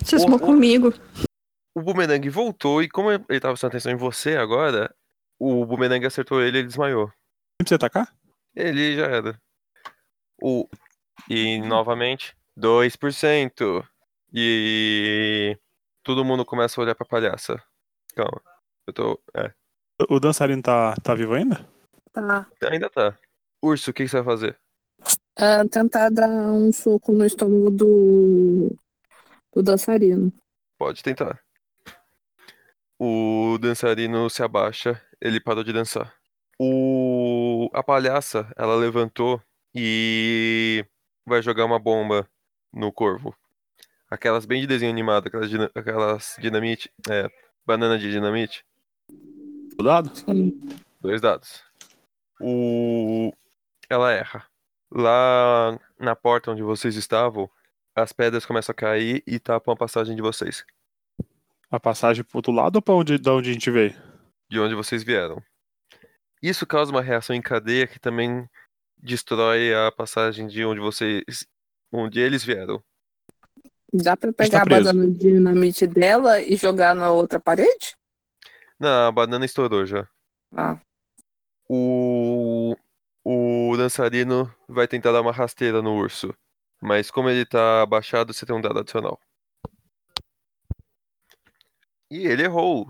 Cismou comigo. O bumerangue voltou e, como ele tava prestando atenção em você agora, o bumerangue acertou ele e ele desmaiou. Não precisa atacar? Ele já era. O... E novamente, 2%. E todo mundo começa a olhar pra palhaça. Calma. Eu tô. É. O dançarino tá, tá vivo ainda? Tá. Ainda tá. Urso, o que, que você vai fazer? É, tentar dar um soco no estômago do, do dançarino. Pode tentar. O dançarino se abaixa, ele parou de dançar. O... A palhaça, ela levantou e vai jogar uma bomba no corvo. Aquelas bem de desenho animado, aquelas, dina- aquelas dinamite, é, banana de dinamite. O dado? Dois dados. O... Ela erra. Lá na porta onde vocês estavam, as pedras começam a cair e tapam a passagem de vocês. A passagem pro outro lado ou pra onde, da onde a gente veio? de onde vocês vieram. Isso causa uma reação em cadeia que também destrói a passagem de onde vocês, onde eles vieram. Dá pra Está pegar a banana de dinamite dela e jogar na outra parede? Não, a banana estourou já. Ah. O o dançarino vai tentar dar uma rasteira no urso, mas como ele tá abaixado, você tem um dado adicional. E ele errou.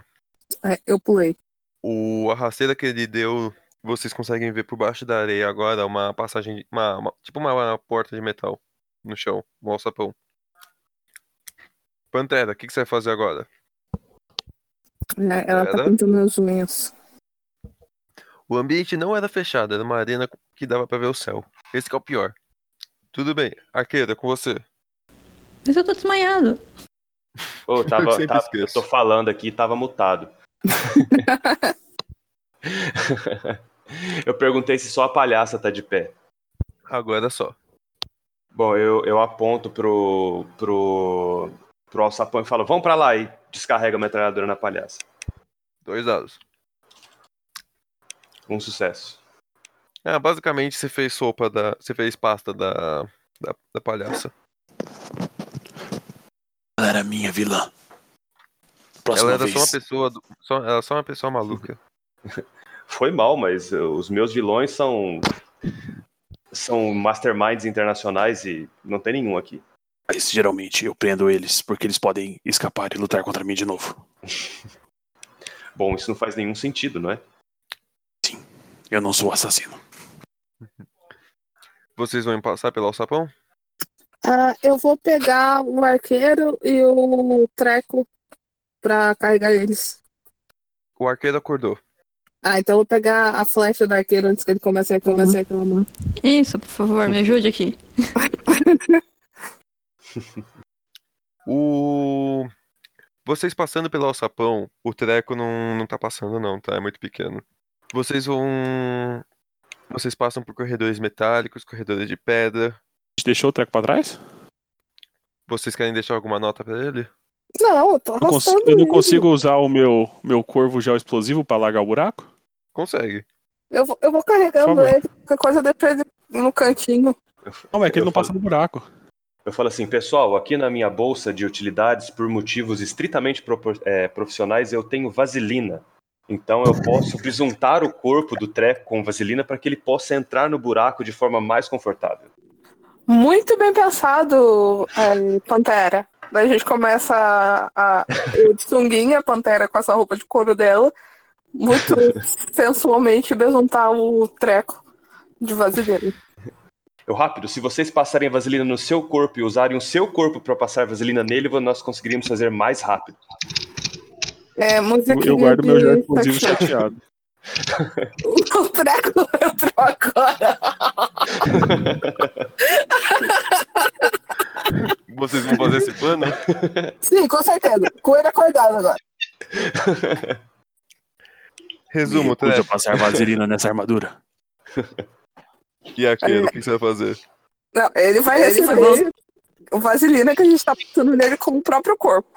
É, eu pulei. O, a rasteira que ele deu, vocês conseguem ver por baixo da areia agora uma passagem, uma, uma- tipo uma, uma porta de metal no chão, um alçapão. Pantera, o que, que você vai fazer agora? É, ela tá Era? pintando as unhas. O ambiente não era fechado, era uma arena que dava pra ver o céu. Esse que é o pior. Tudo bem, arqueira, com você. Mas eu tô desmaiado. <laughs> Eu tava, sempre tava- eu tô falando aqui, tava mutado. <laughs> eu perguntei se só a palhaça tá de pé. Agora só. Bom, eu, eu aponto pro, pro, pro alçapão e falo, vamos pra lá e descarrega a metralhadora na palhaça. Dois dados. Um sucesso. Ah, basicamente você fez sopa da. Você fez pasta da. da, da palhaça. Ela era minha vilã. Próxima Ela era vez. só uma pessoa. Só, ela era só uma pessoa maluca. <laughs> Foi mal, mas uh, os meus vilões são. São masterminds internacionais e não tem nenhum aqui. Mas geralmente eu prendo eles porque eles podem escapar e lutar contra mim de novo. <laughs> Bom, isso não faz nenhum sentido, não é? Eu não sou assassino. <laughs> Vocês vão passar pelo alçapão? Ah, eu vou pegar o arqueiro e o treco pra carregar eles. O arqueiro acordou. Ah, então eu vou pegar a flecha do arqueiro antes que ele comece a comece a reclamar. Isso, por favor, me ajude aqui. <laughs> O. Vocês passando pelo alçapão, o treco não, não tá passando, não, tá? É muito pequeno. Vocês vão. Vocês passam por corredores metálicos, corredores de pedra. A gente deixou o treco pra trás? Vocês querem deixar alguma nota pra ele? Não, eu tô Eu, cons- eu não consigo usar o meu, meu corvo gel explosivo pra largar o buraco? Consegue. Eu vou, eu vou carregando ele. Qualquer coisa eu deixo ele no cantinho. Não, é que ele não falo- passa no buraco. Eu falo assim, pessoal, aqui na minha bolsa de utilidades, por motivos estritamente é, profissionais, eu tenho vaselina. Então eu posso bisuntar o corpo do treco com vaselina para que ele possa entrar no buraco de forma mais confortável. Muito bem pensado, é, Pantera. Daí a gente começa a, a eu de sunguinha, a Pantera com essa roupa de couro dela, muito <laughs> sensualmente besuntar o treco de vaselina. Eu rápido, se vocês passarem vaselina no seu corpo e usarem o seu corpo para passar vaselina nele, nós conseguiríamos fazer mais rápido. É, musiquinha Eu guardo meu exclusivo sexo. chateado. <laughs> O treco entrou agora. <laughs> Vocês vão fazer esse plano? Sim, com certeza. Coelho acordado agora. Resumo, Recusa Treco. passar vaselina nessa armadura. E aquilo, o que você vai fazer? Não, ele vai receber o vaselina que a gente tá passando nele com o próprio corpo.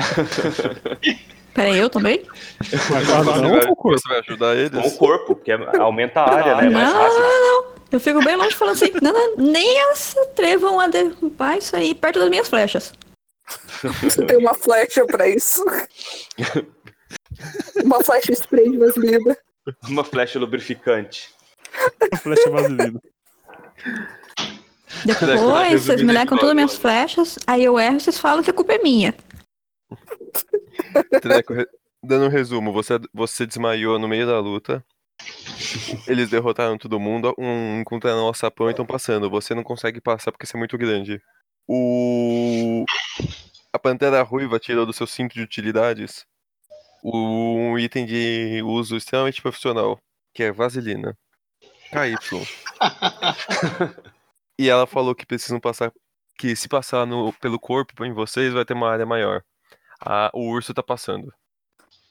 <laughs> Peraí, eu também? Mas Você não vai, você ajudar Com o eles? corpo, porque aumenta a área, né? Não, mais não, não, não. Eu fico bem longe falando assim, não, não, nem se atrevam a derrubar isso aí perto das minhas flechas. <laughs> Você tem uma flecha pra isso. Uma flecha spray de vaselina. Uma flecha lubrificante. Flecha vaselina. Depois, vocês me legam todas as minhas flechas, aí eu erro e vocês falam que a culpa é minha. Treco, re- dando um resumo, você, você desmaiou no meio da luta. Eles derrotaram todo mundo, um, encontraram o sapão e estão passando. Você não consegue passar porque você é muito grande. O... A Pantera Ruiva tirou do seu cinto de utilidades um item de uso extremamente profissional, que é vaselina. KY. <laughs> e ela falou que precisam passar. Que se passar no, pelo corpo em vocês, vai ter uma área maior. Ah, o urso tá passando.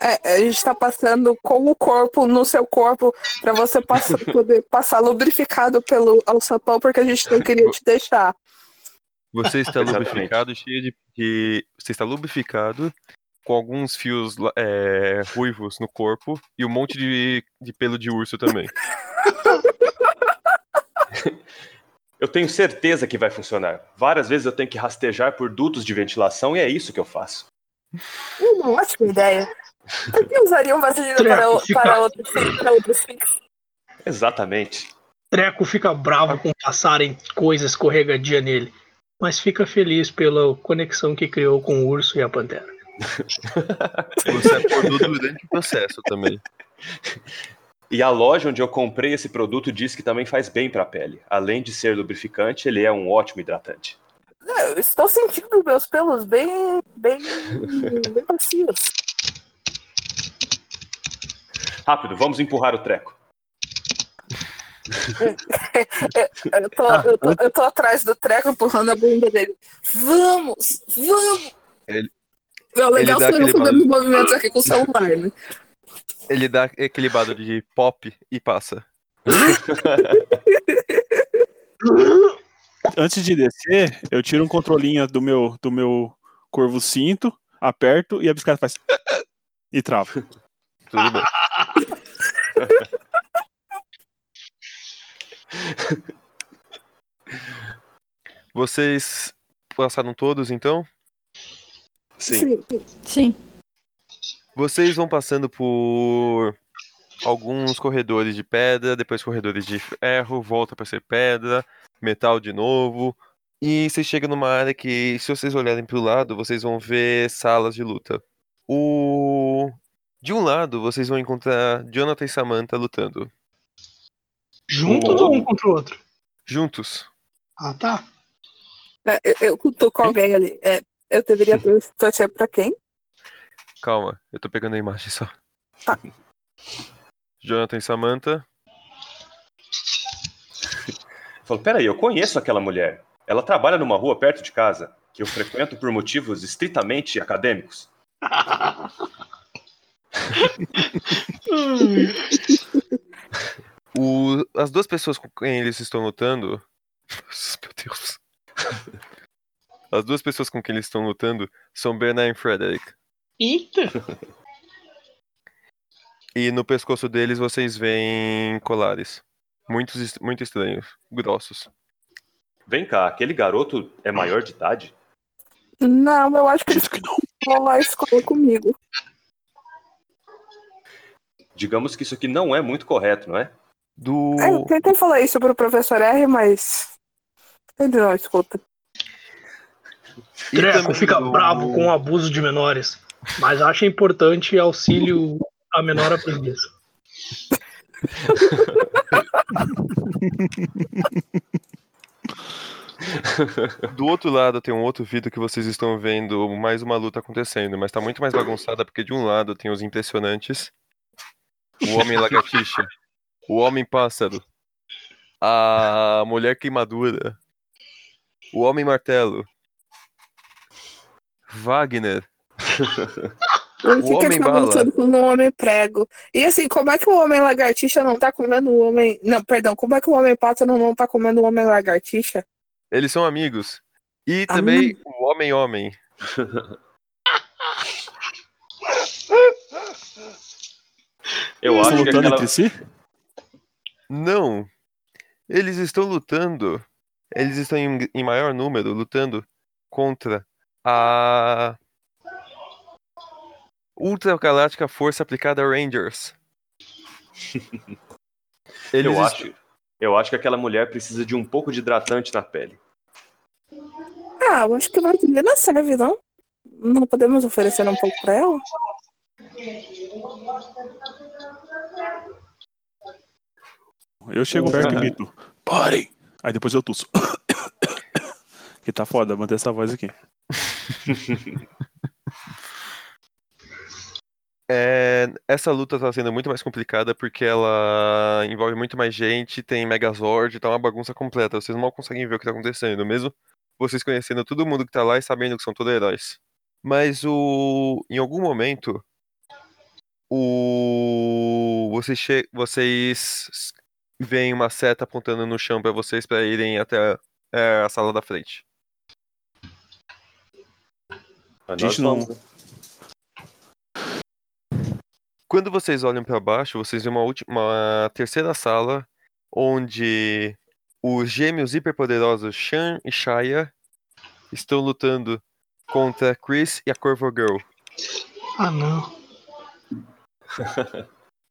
É, a gente tá passando com o corpo no seu corpo pra você passar, <laughs> poder passar lubrificado pelo alçapão, porque a gente não queria te deixar. Você <laughs> está lubrificado, cheio de, de- Você está lubrificado, com alguns fios é, ruivos no corpo e um monte de, de pelo de urso também. <laughs> Eu tenho certeza que vai funcionar. Várias vezes eu tenho que rastejar por dutos de ventilação e é isso que eu faço. Uma ótima ideia. Por que usariam vaselina para, fica- para, outros, para outros fins? Exatamente. Treco fica bravo com passarem coisa escorregadia nele, mas fica feliz pela conexão que criou com o urso e a pantera. Você acordou durante o processo também. E a loja onde eu comprei esse produto diz que também faz bem para a pele. Além de ser lubrificante, ele é um ótimo hidratante. Não, eu estou sentindo meus pelos bem, bem, bem macios. Rápido, vamos empurrar o treco. Eu tô, eu, tô, eu tô atrás do treco empurrando a bunda dele. Vamos, vamos! Ele- é legal sou eu fazendo barulho. movimentos aqui com o celular, né? Ele dá aquele barulho de pop e passa. <laughs> Antes de descer, eu tiro um controlinho do meu, do meu corvo cinto, aperto e a bicicleta faz. <laughs> E trava. Tudo bem. <laughs> Vocês passaram todos então? Sim. Sim. Vocês vão passando por alguns corredores de pedra, depois corredores de ferro, volta para ser pedra, metal de novo. E vocês chegam numa área que, se vocês olharem para o lado, vocês vão ver salas de luta. O... De um lado, vocês vão encontrar Jonathan e Samantha lutando. Juntos Oh. ou um contra o outro? Juntos. Ah, tá. É, Eu, eu tô com alguém ali. É, eu deveria <laughs> torcer pra quem? Calma, eu tô pegando a imagem só. Tá. Jonathan e Samantha. Falou, peraí, eu conheço aquela mulher. Ela trabalha numa rua perto de casa, que eu frequento por motivos estritamente acadêmicos. <laughs> O... As duas pessoas com quem eles estão lutando. <laughs> Meu Deus. As duas pessoas com quem eles estão lutando são Bernard e Frederick. Eita! E no pescoço deles vocês veem colares. Muitos, muito estranhos, grossos. Vem cá, aquele garoto é maior de idade? Não, eu acho que ele Acredito que não. ficou à escola comigo. Digamos que isso aqui não é muito correto, não é? Do. É, eu tentei falar isso pro professor R, mas Ele não escuta. Treco fica o- bravo com o abuso de menores, mas acha importante auxílio a menor aprendiz. <laughs> <laughs> Do outro lado tem um outro vídeo que vocês estão vendo mais uma luta acontecendo, mas tá muito mais bagunçada porque de um lado tem os impressionantes, o homem lagartixa, o homem pássaro, a mulher queimadura, o homem martelo, Wagner, <laughs> Ele O fica homem bala. com o homem prego. E assim, como é que o homem lagartixa não tá comendo o homem. Não, perdão, como é que o homem pássaro não tá comendo o homem lagartixa? eles são amigos. E Ah. também o homem homem. <laughs> Eu Eles acho estão que lutando aquela... entre si? Não. Eles estão lutando. Eles estão em, em maior número lutando contra a Ultragaláctica Força Aplicada Rangers. <laughs> Eles Eu acho, eu acho que aquela mulher precisa de um pouco de hidratante na pele. Ah, eu acho que vaselina serve, não? Não podemos oferecer um pouco pra ela? Eu chego perto e grito, parem! Aí depois eu tuço. <coughs> que tá foda manter essa voz aqui. <laughs> É, essa luta tá sendo muito mais complicada porque ela envolve muito mais gente, tem Megazord, tá uma bagunça completa. Vocês mal conseguem ver o que tá acontecendo, mesmo vocês conhecendo todo mundo que tá lá e sabendo que são todos heróis. Mas o em algum momento o vocês che... vocês veem uma seta apontando no chão pra vocês pra irem até é, a sala da frente. A gente não- vamos, né? Quando vocês olham pra baixo, vocês veem uma, última, uma terceira sala onde os gêmeos hiperpoderosos Shan e Shaya estão lutando contra Chris e a Corvo Girl. Ah, não.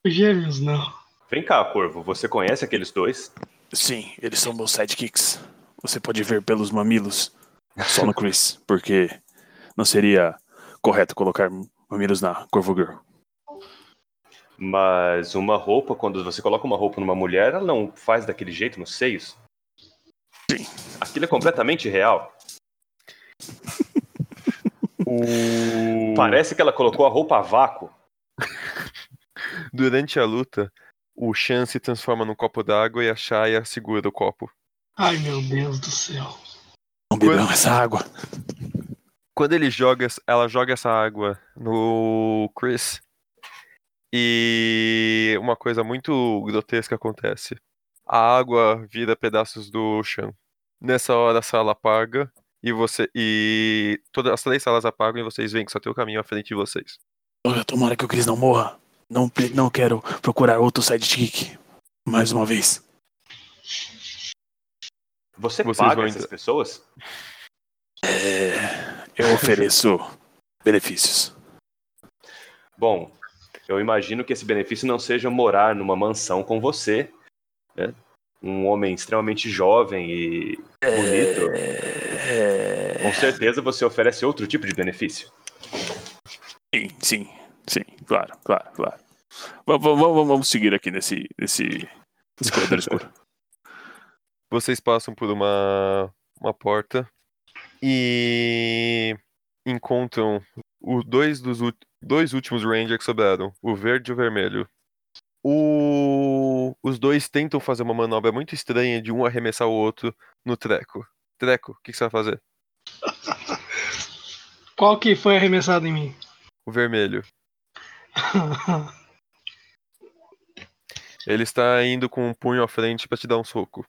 Gêmeos, não. Vem cá, Corvo, você conhece aqueles dois? Sim, eles são meus sidekicks. Você pode ver pelos mamilos. Só no Chris, porque não seria correto colocar mamilos na Corvo Girl. Mas uma roupa, quando você coloca uma roupa numa mulher, ela não faz daquele jeito nos seios? Sim. Aquilo é completamente real. <laughs> O... Parece que ela colocou a roupa a vácuo. <laughs> Durante a luta, o Shan se transforma num copo d'água e a Shaya segura o copo. Ai, meu Deus do céu. Não bebam essa água. Quando ele joga, ela joga essa água no Chris. E uma coisa muito grotesca acontece. A água vira pedaços do chão. Nessa hora a sala apaga e você e todas as três salas apagam e vocês veem que só tem o caminho à frente de vocês. Olha, tomara que o Chris não morra. Não, não quero procurar outro sidekick. Mais uma vez. Você Vocês paga essas entrar- pessoas? É, eu ofereço <laughs> benefícios. Bom, eu imagino que esse benefício não seja morar numa mansão com você, né? Um homem extremamente jovem e bonito. É, Com certeza você oferece outro tipo de benefício. Sim, sim, sim, claro, claro, claro. Vamos, vamos, vamos seguir aqui nesse, nesse, nesse corredor escuro. <laughs> Vocês passam por uma, uma porta e encontram os dois dos dois últimos Rangers que sobraram, o verde e o vermelho. O- Os dois tentam fazer uma manobra muito estranha de um arremessar o outro no treco. Treco, o que, que você vai fazer? <laughs> Qual que foi arremessado em mim? O vermelho. Ele está indo com um punho à frente pra te dar um soco.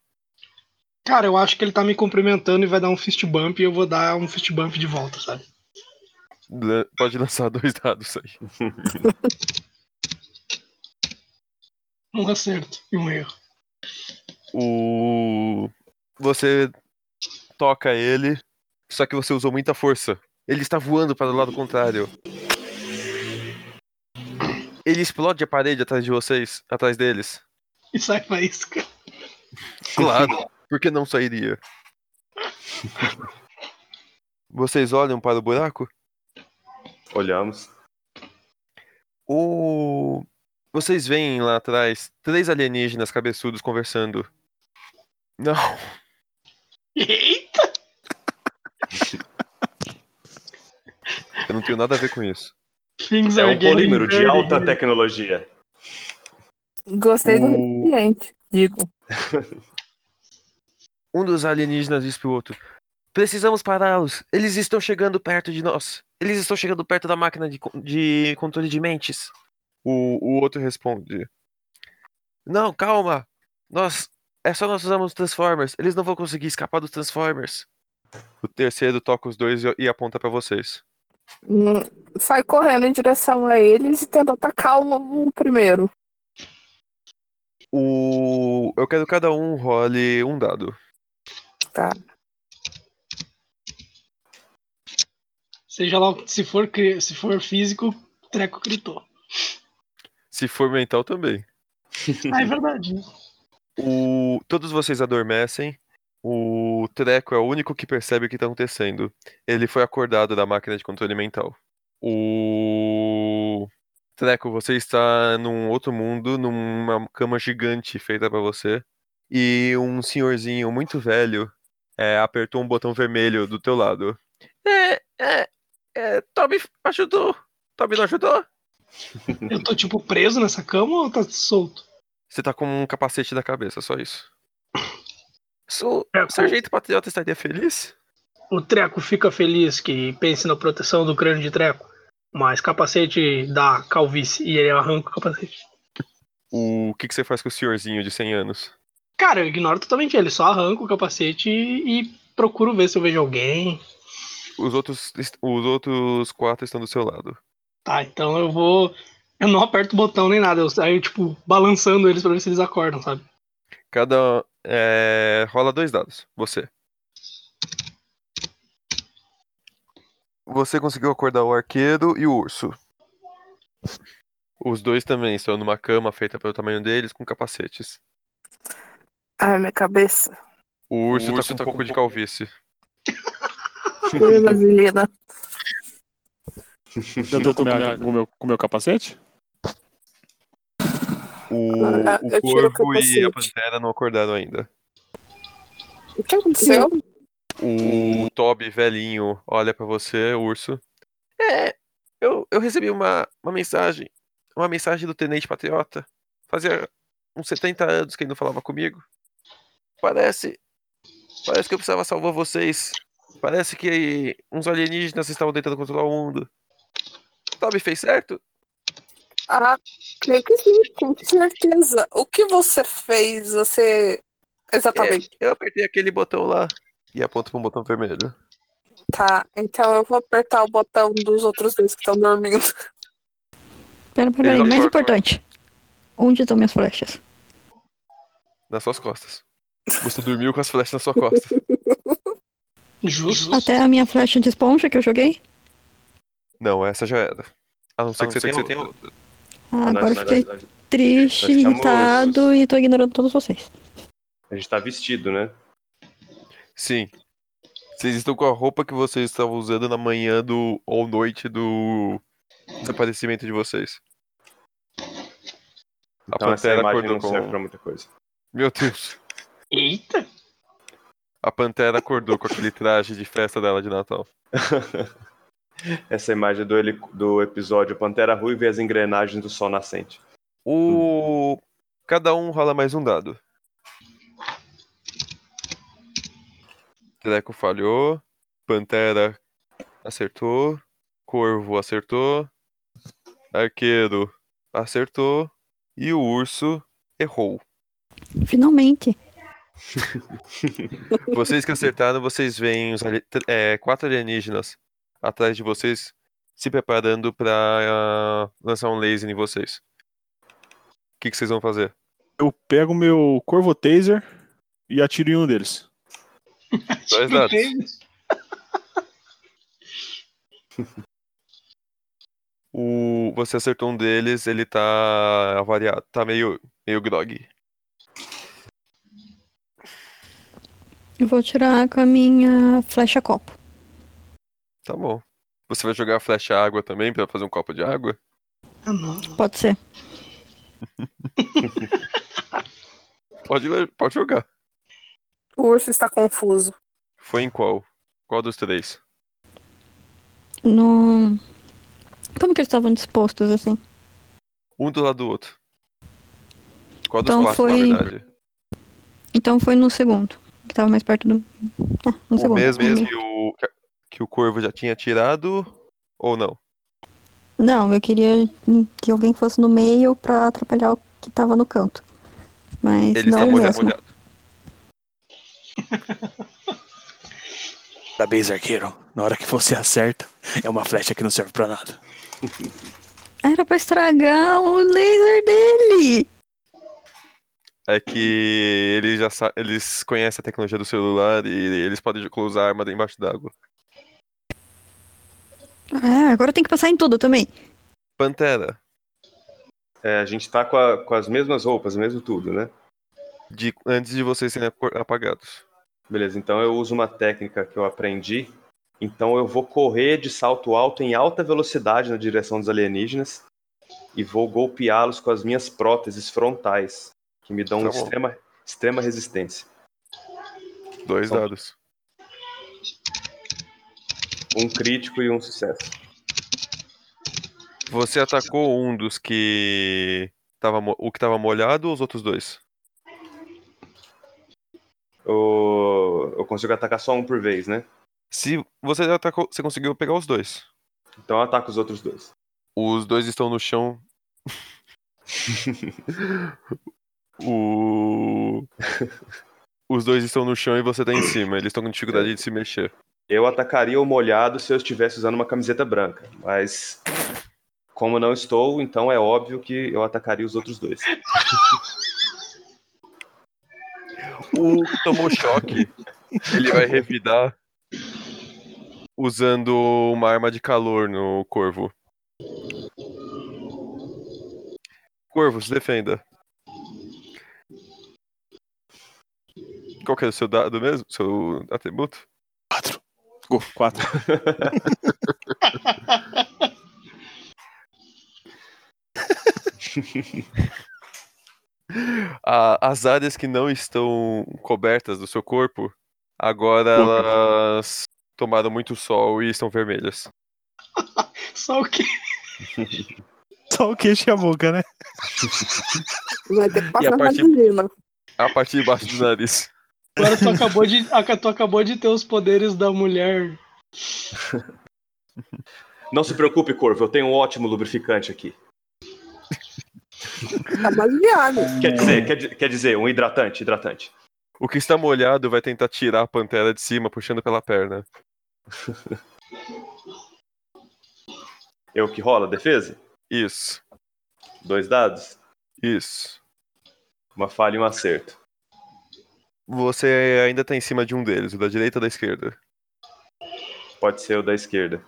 Cara, eu acho que ele tá me cumprimentando e vai dar um fist bump e eu vou dar um fist bump de volta, sabe? Pode lançar <laughs> dois dados aí. <laughs> Um acerto e um erro. O. Você toca ele, só que você usou muita força. Ele está voando para o lado contrário. Ele explode a parede atrás de vocês, atrás deles. E sai faísca. <laughs> Claro, porque não sairia. Vocês olham para o buraco? Olhamos. O... Vocês veem lá atrás três alienígenas cabeçudos conversando. Não, Eita! eu não tenho nada a ver com isso. Things É um polímero de alta tecnologia. Gostei do O- recipiente, digo. <laughs> Um dos alienígenas diz pro outro: Precisamos pará-los. Eles estão chegando perto de nós. Eles estão chegando perto da máquina de, de controle de mentes. O, o outro responde: Não, calma. Nós. É só nós usarmos os Transformers. Eles não vão conseguir escapar dos Transformers. O terceiro toca os dois e, e aponta pra vocês. Hum, Sai correndo em direção a eles e tenta atacar o, o primeiro. O. Eu quero que cada um role um dado. Tá. Seja lá, o que- se for, se for físico, o treco gritou. Se for mental também. <laughs> Ah, é verdade. né? O... Todos vocês adormecem. O Treco é o único que percebe o que está acontecendo. Ele foi acordado da máquina de controle mental. O Treco, você está num outro mundo, numa cama gigante feita para você. E um senhorzinho muito velho é, apertou um botão vermelho do teu lado. É, é, é, Toby ajudou. Toby não ajudou? <laughs> Eu tô, tipo, preso nessa cama ou tá solto? Você tá com um capacete na cabeça, só isso. Sou É, o Sargento Patriota estaria feliz? O treco fica feliz que pense na proteção do crânio de treco, mas capacete dá calvície e ele arranca o capacete. O que, que você faz com o senhorzinho de 100 anos? Cara, eu ignoro totalmente ele, só arranco o capacete e, e procuro ver se eu vejo alguém. Os outros, os outros quatro estão do seu lado. Tá, então eu vou. Eu não aperto o botão nem nada, eu saio, tipo, balançando eles pra ver se eles acordam, sabe? Cada. É, rola dois dados. Você. Você conseguiu acordar o arqueiro e o urso. Os dois também estão numa cama feita pelo tamanho deles, com capacetes. Ai, minha cabeça. O urso, tá com um pouco de calvície. <laughs> Vaselina. Eu tô com, minha- com o meu, com meu capacete? O, Ah, o eu tiro o corvo e a pantera não acordaram ainda. O que aconteceu? O Toby, velhinho, olha pra você, urso. É, eu, eu recebi uma, uma mensagem. Uma mensagem do Tenente Patriota. Fazia uns 70 anos que ele não falava comigo. Parece. Parece que eu precisava salvar vocês. Parece que uns alienígenas estavam tentando controlar o mundo. Toby fez certo? Ah, creio que sim, com certeza. O que você fez? Você. Exatamente. É, eu apertei aquele botão lá. E aponta pra um botão vermelho. Tá, então eu vou apertar o botão dos outros dois que estão dormindo. Pera, pera aí, mais importante. Onde estão minhas flechas? Nas suas costas. Você dormiu com as flechas na sua costa. <laughs> Justo. Até a minha flecha de esponja que eu joguei? Não, essa já era. A não ser que você tenha outra. Ah, Nós- agora eu fiquei triste, irritado e tô ignorando todos vocês. A gente tá vestido, né? Sim. Vocês estão com a roupa que vocês estavam usando na manhã do ou noite do desaparecimento de vocês. A Então essa pantera acordou não com. serve pra muita coisa. Meu Deus. Eita! A pantera acordou com aquele traje de festa dela de Natal. <laughs> Essa imagem do, heli- do episódio Pantera Ruiva e as engrenagens do Sol Nascente. O. Cada um rola mais um dado. Treco falhou. Pantera acertou. Corvo acertou. Arqueiro acertou. E o urso errou. Finalmente. <laughs> Vocês que acertaram, vocês veem os ali- é, quatro alienígenas atrás de vocês se preparando pra ah, lançar um laser em vocês. O que, que vocês vão fazer? Eu pego meu Corvo Taser e atiro em um deles. Dois dados. O, você acertou um deles, ele tá avariado, tá meio, meio grog. Eu vou tirar com a minha flecha copo. Tá bom. Você vai jogar a flecha água também pra fazer um copo de água? Pode ser. <laughs> Pode, pode jogar. O urso está confuso. Foi em qual? Qual dos três? No. Como que eles estavam dispostos assim? Um do lado do outro. Qual dos Então quatro, foi- na verdade? Então foi no segundo. Que tava mais perto do. Ah, no O segundo. mesmo Uhum. que o, que o corvo já tinha tirado ou não? Não, eu queria que alguém fosse no meio pra atrapalhar o que tava no canto. Mas Ele não está o molhado, mesmo. molhado. Parabéns, arqueiro. Na hora que você acerta, é uma flecha que não serve pra nada. Era pra estragar o laser dele. É que eles já sa- eles conhecem a tecnologia do celular e eles podem usar a arma embaixo d'água. É, agora tem que passar em tudo também. Pantera, É, a gente tá com, a- com as mesmas roupas, mesmo tudo, né? de- antes de vocês serem apagados. Beleza, então eu uso uma técnica que eu aprendi. Então eu vou correr de salto alto em alta velocidade na direção dos alienígenas e vou golpeá-los com as minhas próteses frontais, que me dão Tá extrema, extrema resistência. Dois Então- dados. Um crítico e um sucesso. Você atacou um dos que tava o que tava molhado ou os outros dois? Eu, eu consigo atacar só um por vez, né? Se você atacou, você conseguiu pegar os dois. Então eu ataco os outros dois. Os dois estão no chão. <laughs> o... <laughs> Os dois estão no chão e você tá em cima. Eles estão com dificuldade de se mexer. Eu atacaria o molhado se eu estivesse usando uma camiseta branca, mas como não estou, então é óbvio que eu atacaria os outros dois. O que tomou choque, ele vai revidar usando uma arma de calor no corvo. Corvo, se defenda. Qual que é o seu dado mesmo? Seu atributo? Quatro. Go, quatro. <laughs> A- as áreas que não estão cobertas do seu corpo, agora elas tomaram muito sol e estão vermelhas. <laughs> Só o quê? <laughs> Só o queixo e a boca, né? Vai ter que passar a na gasolina. A parte de baixo do nariz. Agora tu acabou de, tu acabou de ter os poderes da mulher. Não se preocupe, Corvo, eu tenho um ótimo lubrificante aqui. Tá água. Quer dizer, quer, quer dizer, um hidratante, hidratante. O que está molhado vai tentar tirar a pantera de cima, puxando pela perna. É o que rola, defesa? Isso, Dois dados, isso. uma falha e um acerto. Você ainda tá em cima de um deles, o da direita ou da esquerda. Pode ser o da esquerda.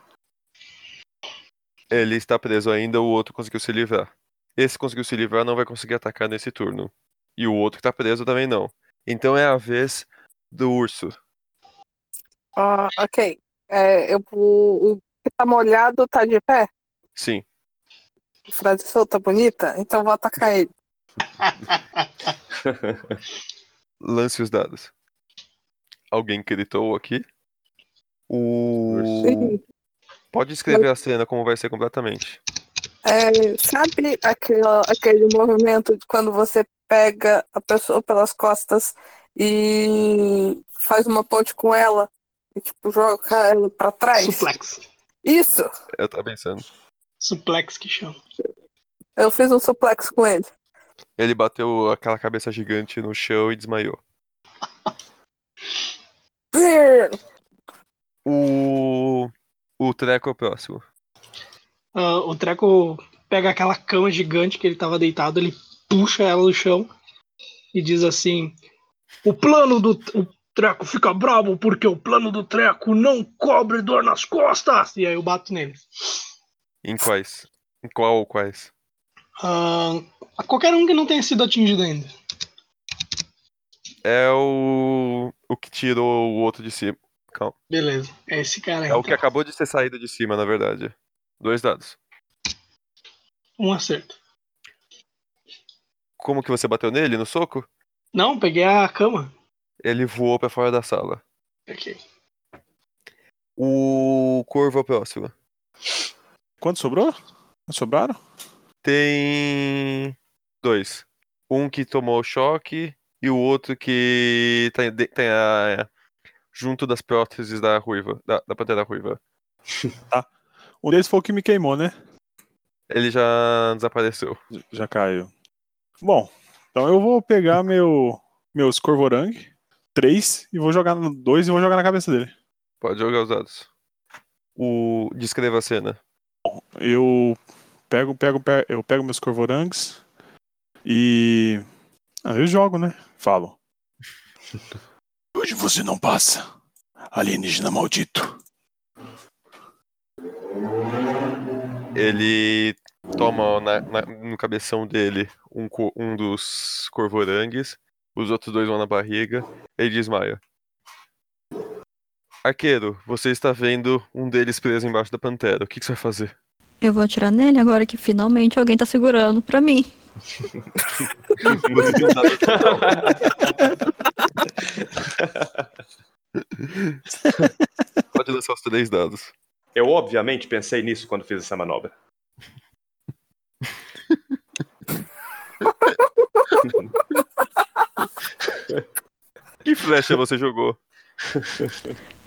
Ele está preso ainda, o outro conseguiu se livrar. Esse conseguiu se livrar, não vai conseguir atacar nesse turno. E o outro que tá preso também não. Então é a vez do urso. Ah, ok. É, eu, o, o que tá molhado tá de pé? Sim. Frase solta bonita? Então eu vou atacar ele. <laughs> Lance os dados. Alguém gritou aqui? O. Sim. Pode escrever a cena como vai ser completamente. É, sabe aquela, aquele movimento de quando você pega a pessoa pelas costas e faz uma ponte com ela e tipo joga ela pra trás? Suplex. Isso! Eu tava pensando. Suplex que chama. Eu fiz um suplex com ele. Ele bateu aquela cabeça gigante no chão e desmaiou. <laughs> O. O treco é o próximo. Ah, o Treco pega aquela cama gigante que ele tava deitado, ele puxa ela do chão e diz assim: O plano do. O Treco fica bravo porque o plano do Treco não cobre dor nas costas! E aí eu bato nele. Em quais? Em qual ou quais? Ah, a qualquer um que não tenha sido atingido ainda. É o. O que tirou o outro de cima. Calma. Beleza. É esse cara aí. É o que então. acabou de ser saído de cima, na verdade. Dois dados. Um acerto. Como que você bateu nele? No soco? Não, peguei a cama. Ele voou pra fora da sala. Ok. O corvo é o próximo. Quanto sobrou? Sobraram? Tem dois. Um que tomou choque e o outro que tem, de- tem a. junto das próteses da ruiva, da, da pantera ruiva. <laughs> Um deles foi o que me queimou, né? Ele já desapareceu. Já caiu. Bom, então eu vou pegar meu meus Corvorang, três, e vou jogar no dois e vou jogar na cabeça dele. Pode jogar os dados. O. Descreva a cena. Eu pego, pego, pe- eu pego meus Corvorangs e. Ah, eu jogo, né? Falo. <laughs> Hoje você não passa, alienígena maldito. Ele toma na- na- no cabeção dele um, um dos corvorangues, os outros dois vão na barriga, ele desmaia. Arqueiro, você está vendo um deles preso embaixo da pantera. O que, que você vai fazer? Eu vou atirar nele agora que finalmente alguém tá segurando pra mim. <laughs> Pode lançar os três dados. Eu obviamente pensei nisso quando fiz essa manobra. <laughs> Que flecha você jogou?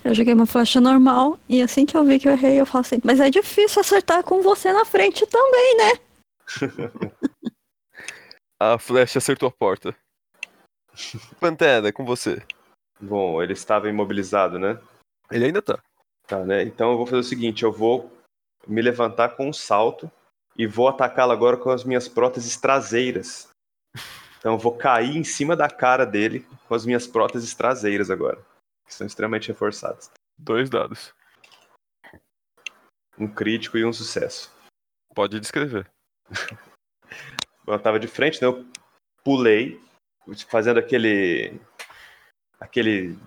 Eu joguei uma flecha normal e assim que eu vi que eu errei, eu falo assim, mas é difícil acertar com você na frente também, né? <laughs> A flecha acertou a porta. Pantera, com você. Bom, ele estava imobilizado, né? Ele ainda tá. Tá, né? Então eu vou fazer o seguinte, eu vou me levantar com um salto e vou atacá-lo agora com as minhas próteses traseiras. Então eu vou cair em cima da cara dele com as minhas próteses traseiras agora, que são extremamente reforçadas. Dois dados. Um crítico e um sucesso. Pode descrever. <laughs> Eu tava de frente, né? Eu pulei, fazendo aquele aquele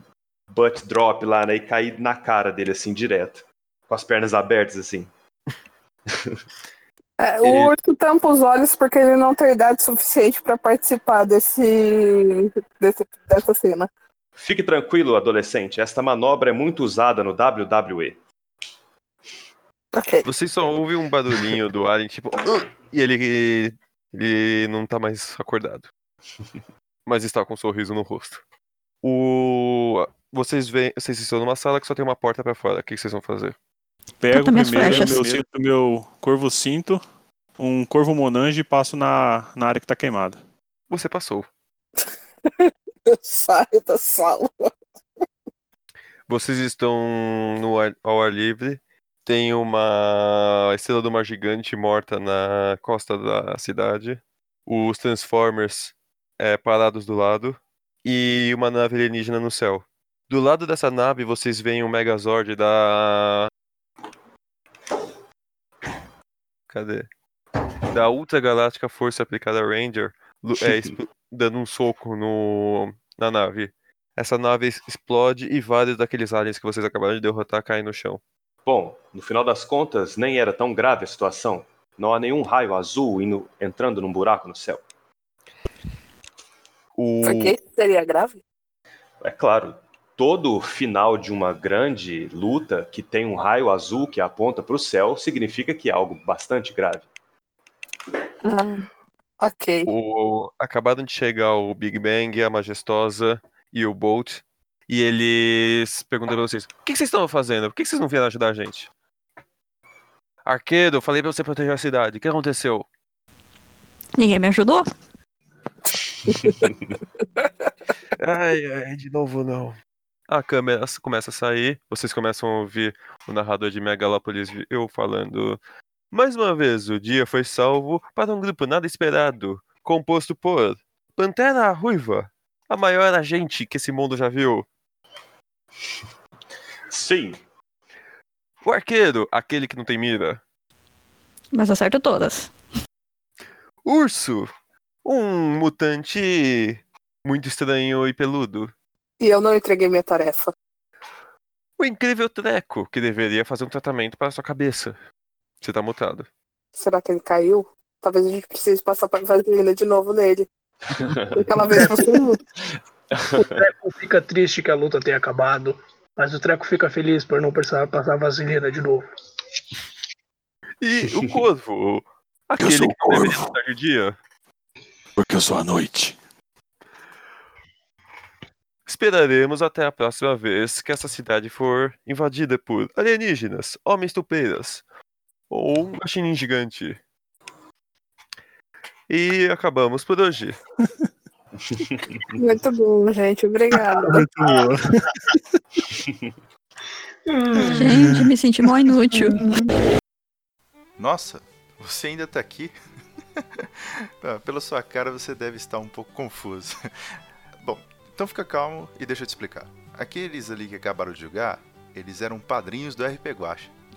butt drop lá, né? E caí na cara dele assim direto, com as pernas abertas assim. <laughs> É, o Ele- urso tampa os olhos porque ele não tem idade suficiente pra participar desse, desse dessa cena. Fique tranquilo, adolescente. Esta manobra é muito usada no WWE. Ok. Você só ouve um barulhinho do alien, tipo. "Ah", E ele. Ele não tá mais acordado. Mas está com um sorriso no rosto. O. Vocês veem. Vocês estão numa sala que só tem uma porta pra fora. O que vocês vão fazer? Pego primeiro meu, cinto, meu corvo cinto, um corvo monange e passo na, na área que tá queimada. Você passou. <laughs> Eu saio da sala. Vocês estão no ar- ao ar livre. Tem uma estrela do mar gigante morta na costa da cidade. Os Transformers é, parados do lado. E uma nave alienígena no céu. Do lado dessa nave, vocês veem um Megazord da. Cadê? Da Ultra Galáctica Força Aplicada Ranger é, dando um soco no, na nave. Essa nave explode e vários daqueles aliens que vocês acabaram de derrotar caem no chão. Bom, no final das contas, nem era tão grave a situação. Não há nenhum raio azul indo, entrando num buraco no céu. O... Por que seria grave? É claro, todo final de uma grande luta que tem um raio azul que aponta para o céu significa que é algo bastante grave. Ah, ok. o- Acabaram de chegar o Big Bang, a Majestosa e o Bolt. E eles perguntam pra vocês: O que vocês estão fazendo? Por que que vocês não vieram ajudar a gente? Arqueiro, eu falei pra você proteger a cidade. O que aconteceu? Ninguém me ajudou? <laughs> Ai, ai, de novo não. A câmera começa a sair, vocês começam a ouvir o narrador de Megalópolis eu falando. Mais uma vez, o dia foi salvo para um grupo nada esperado, composto por Pantera Ruiva, a maior agente que esse mundo já viu. Sim, O arqueiro, aquele que não tem mira. Mas acerto todas. Urso, um mutante muito estranho e peludo. E eu não entreguei minha tarefa. O incrível treco que deveria fazer um tratamento para sua cabeça. Você tá mutado. Será que ele caiu? Talvez a gente precise passar pra vaselina de novo nele. Aquela vez funcionou. O Treco fica triste que a luta tenha acabado, mas o Treco fica feliz por não precisar passar vaselina de novo. E o corvo? <laughs> Aquele sou que o não deveria de dia. Porque eu sou a noite. Esperaremos até a próxima vez que essa cidade for invadida por alienígenas, homens tupeiras ou um guaxinim gigante. E acabamos por hoje. <laughs> Muito bom, gente. Obrigada. <laughs> Muito boa. Gente, me senti mó inútil. Nossa, você ainda tá aqui? <laughs> Pela sua cara, você deve estar um pouco confuso. Bom, então fica calmo e deixa eu te explicar. Aqueles ali que acabaram de jogar, eles eram padrinhos do RP Guacha.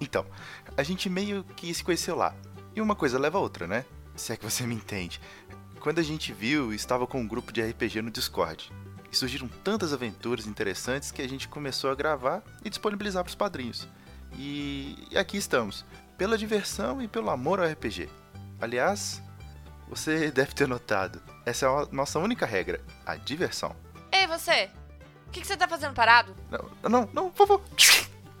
Então, a gente meio que se conheceu lá. E uma coisa leva a outra, né? Se é que você me entende. Quando a gente viu, estava com um grupo de RPG no Discord. E surgiram tantas aventuras interessantes que a gente começou a gravar e disponibilizar pros padrinhos. E e aqui estamos, pela diversão e pelo amor ao RPG. Aliás, você <laughs> deve ter notado, essa é a nossa única regra, a diversão. Ei, você! O que, que você tá fazendo parado? Não, não, não, por favor.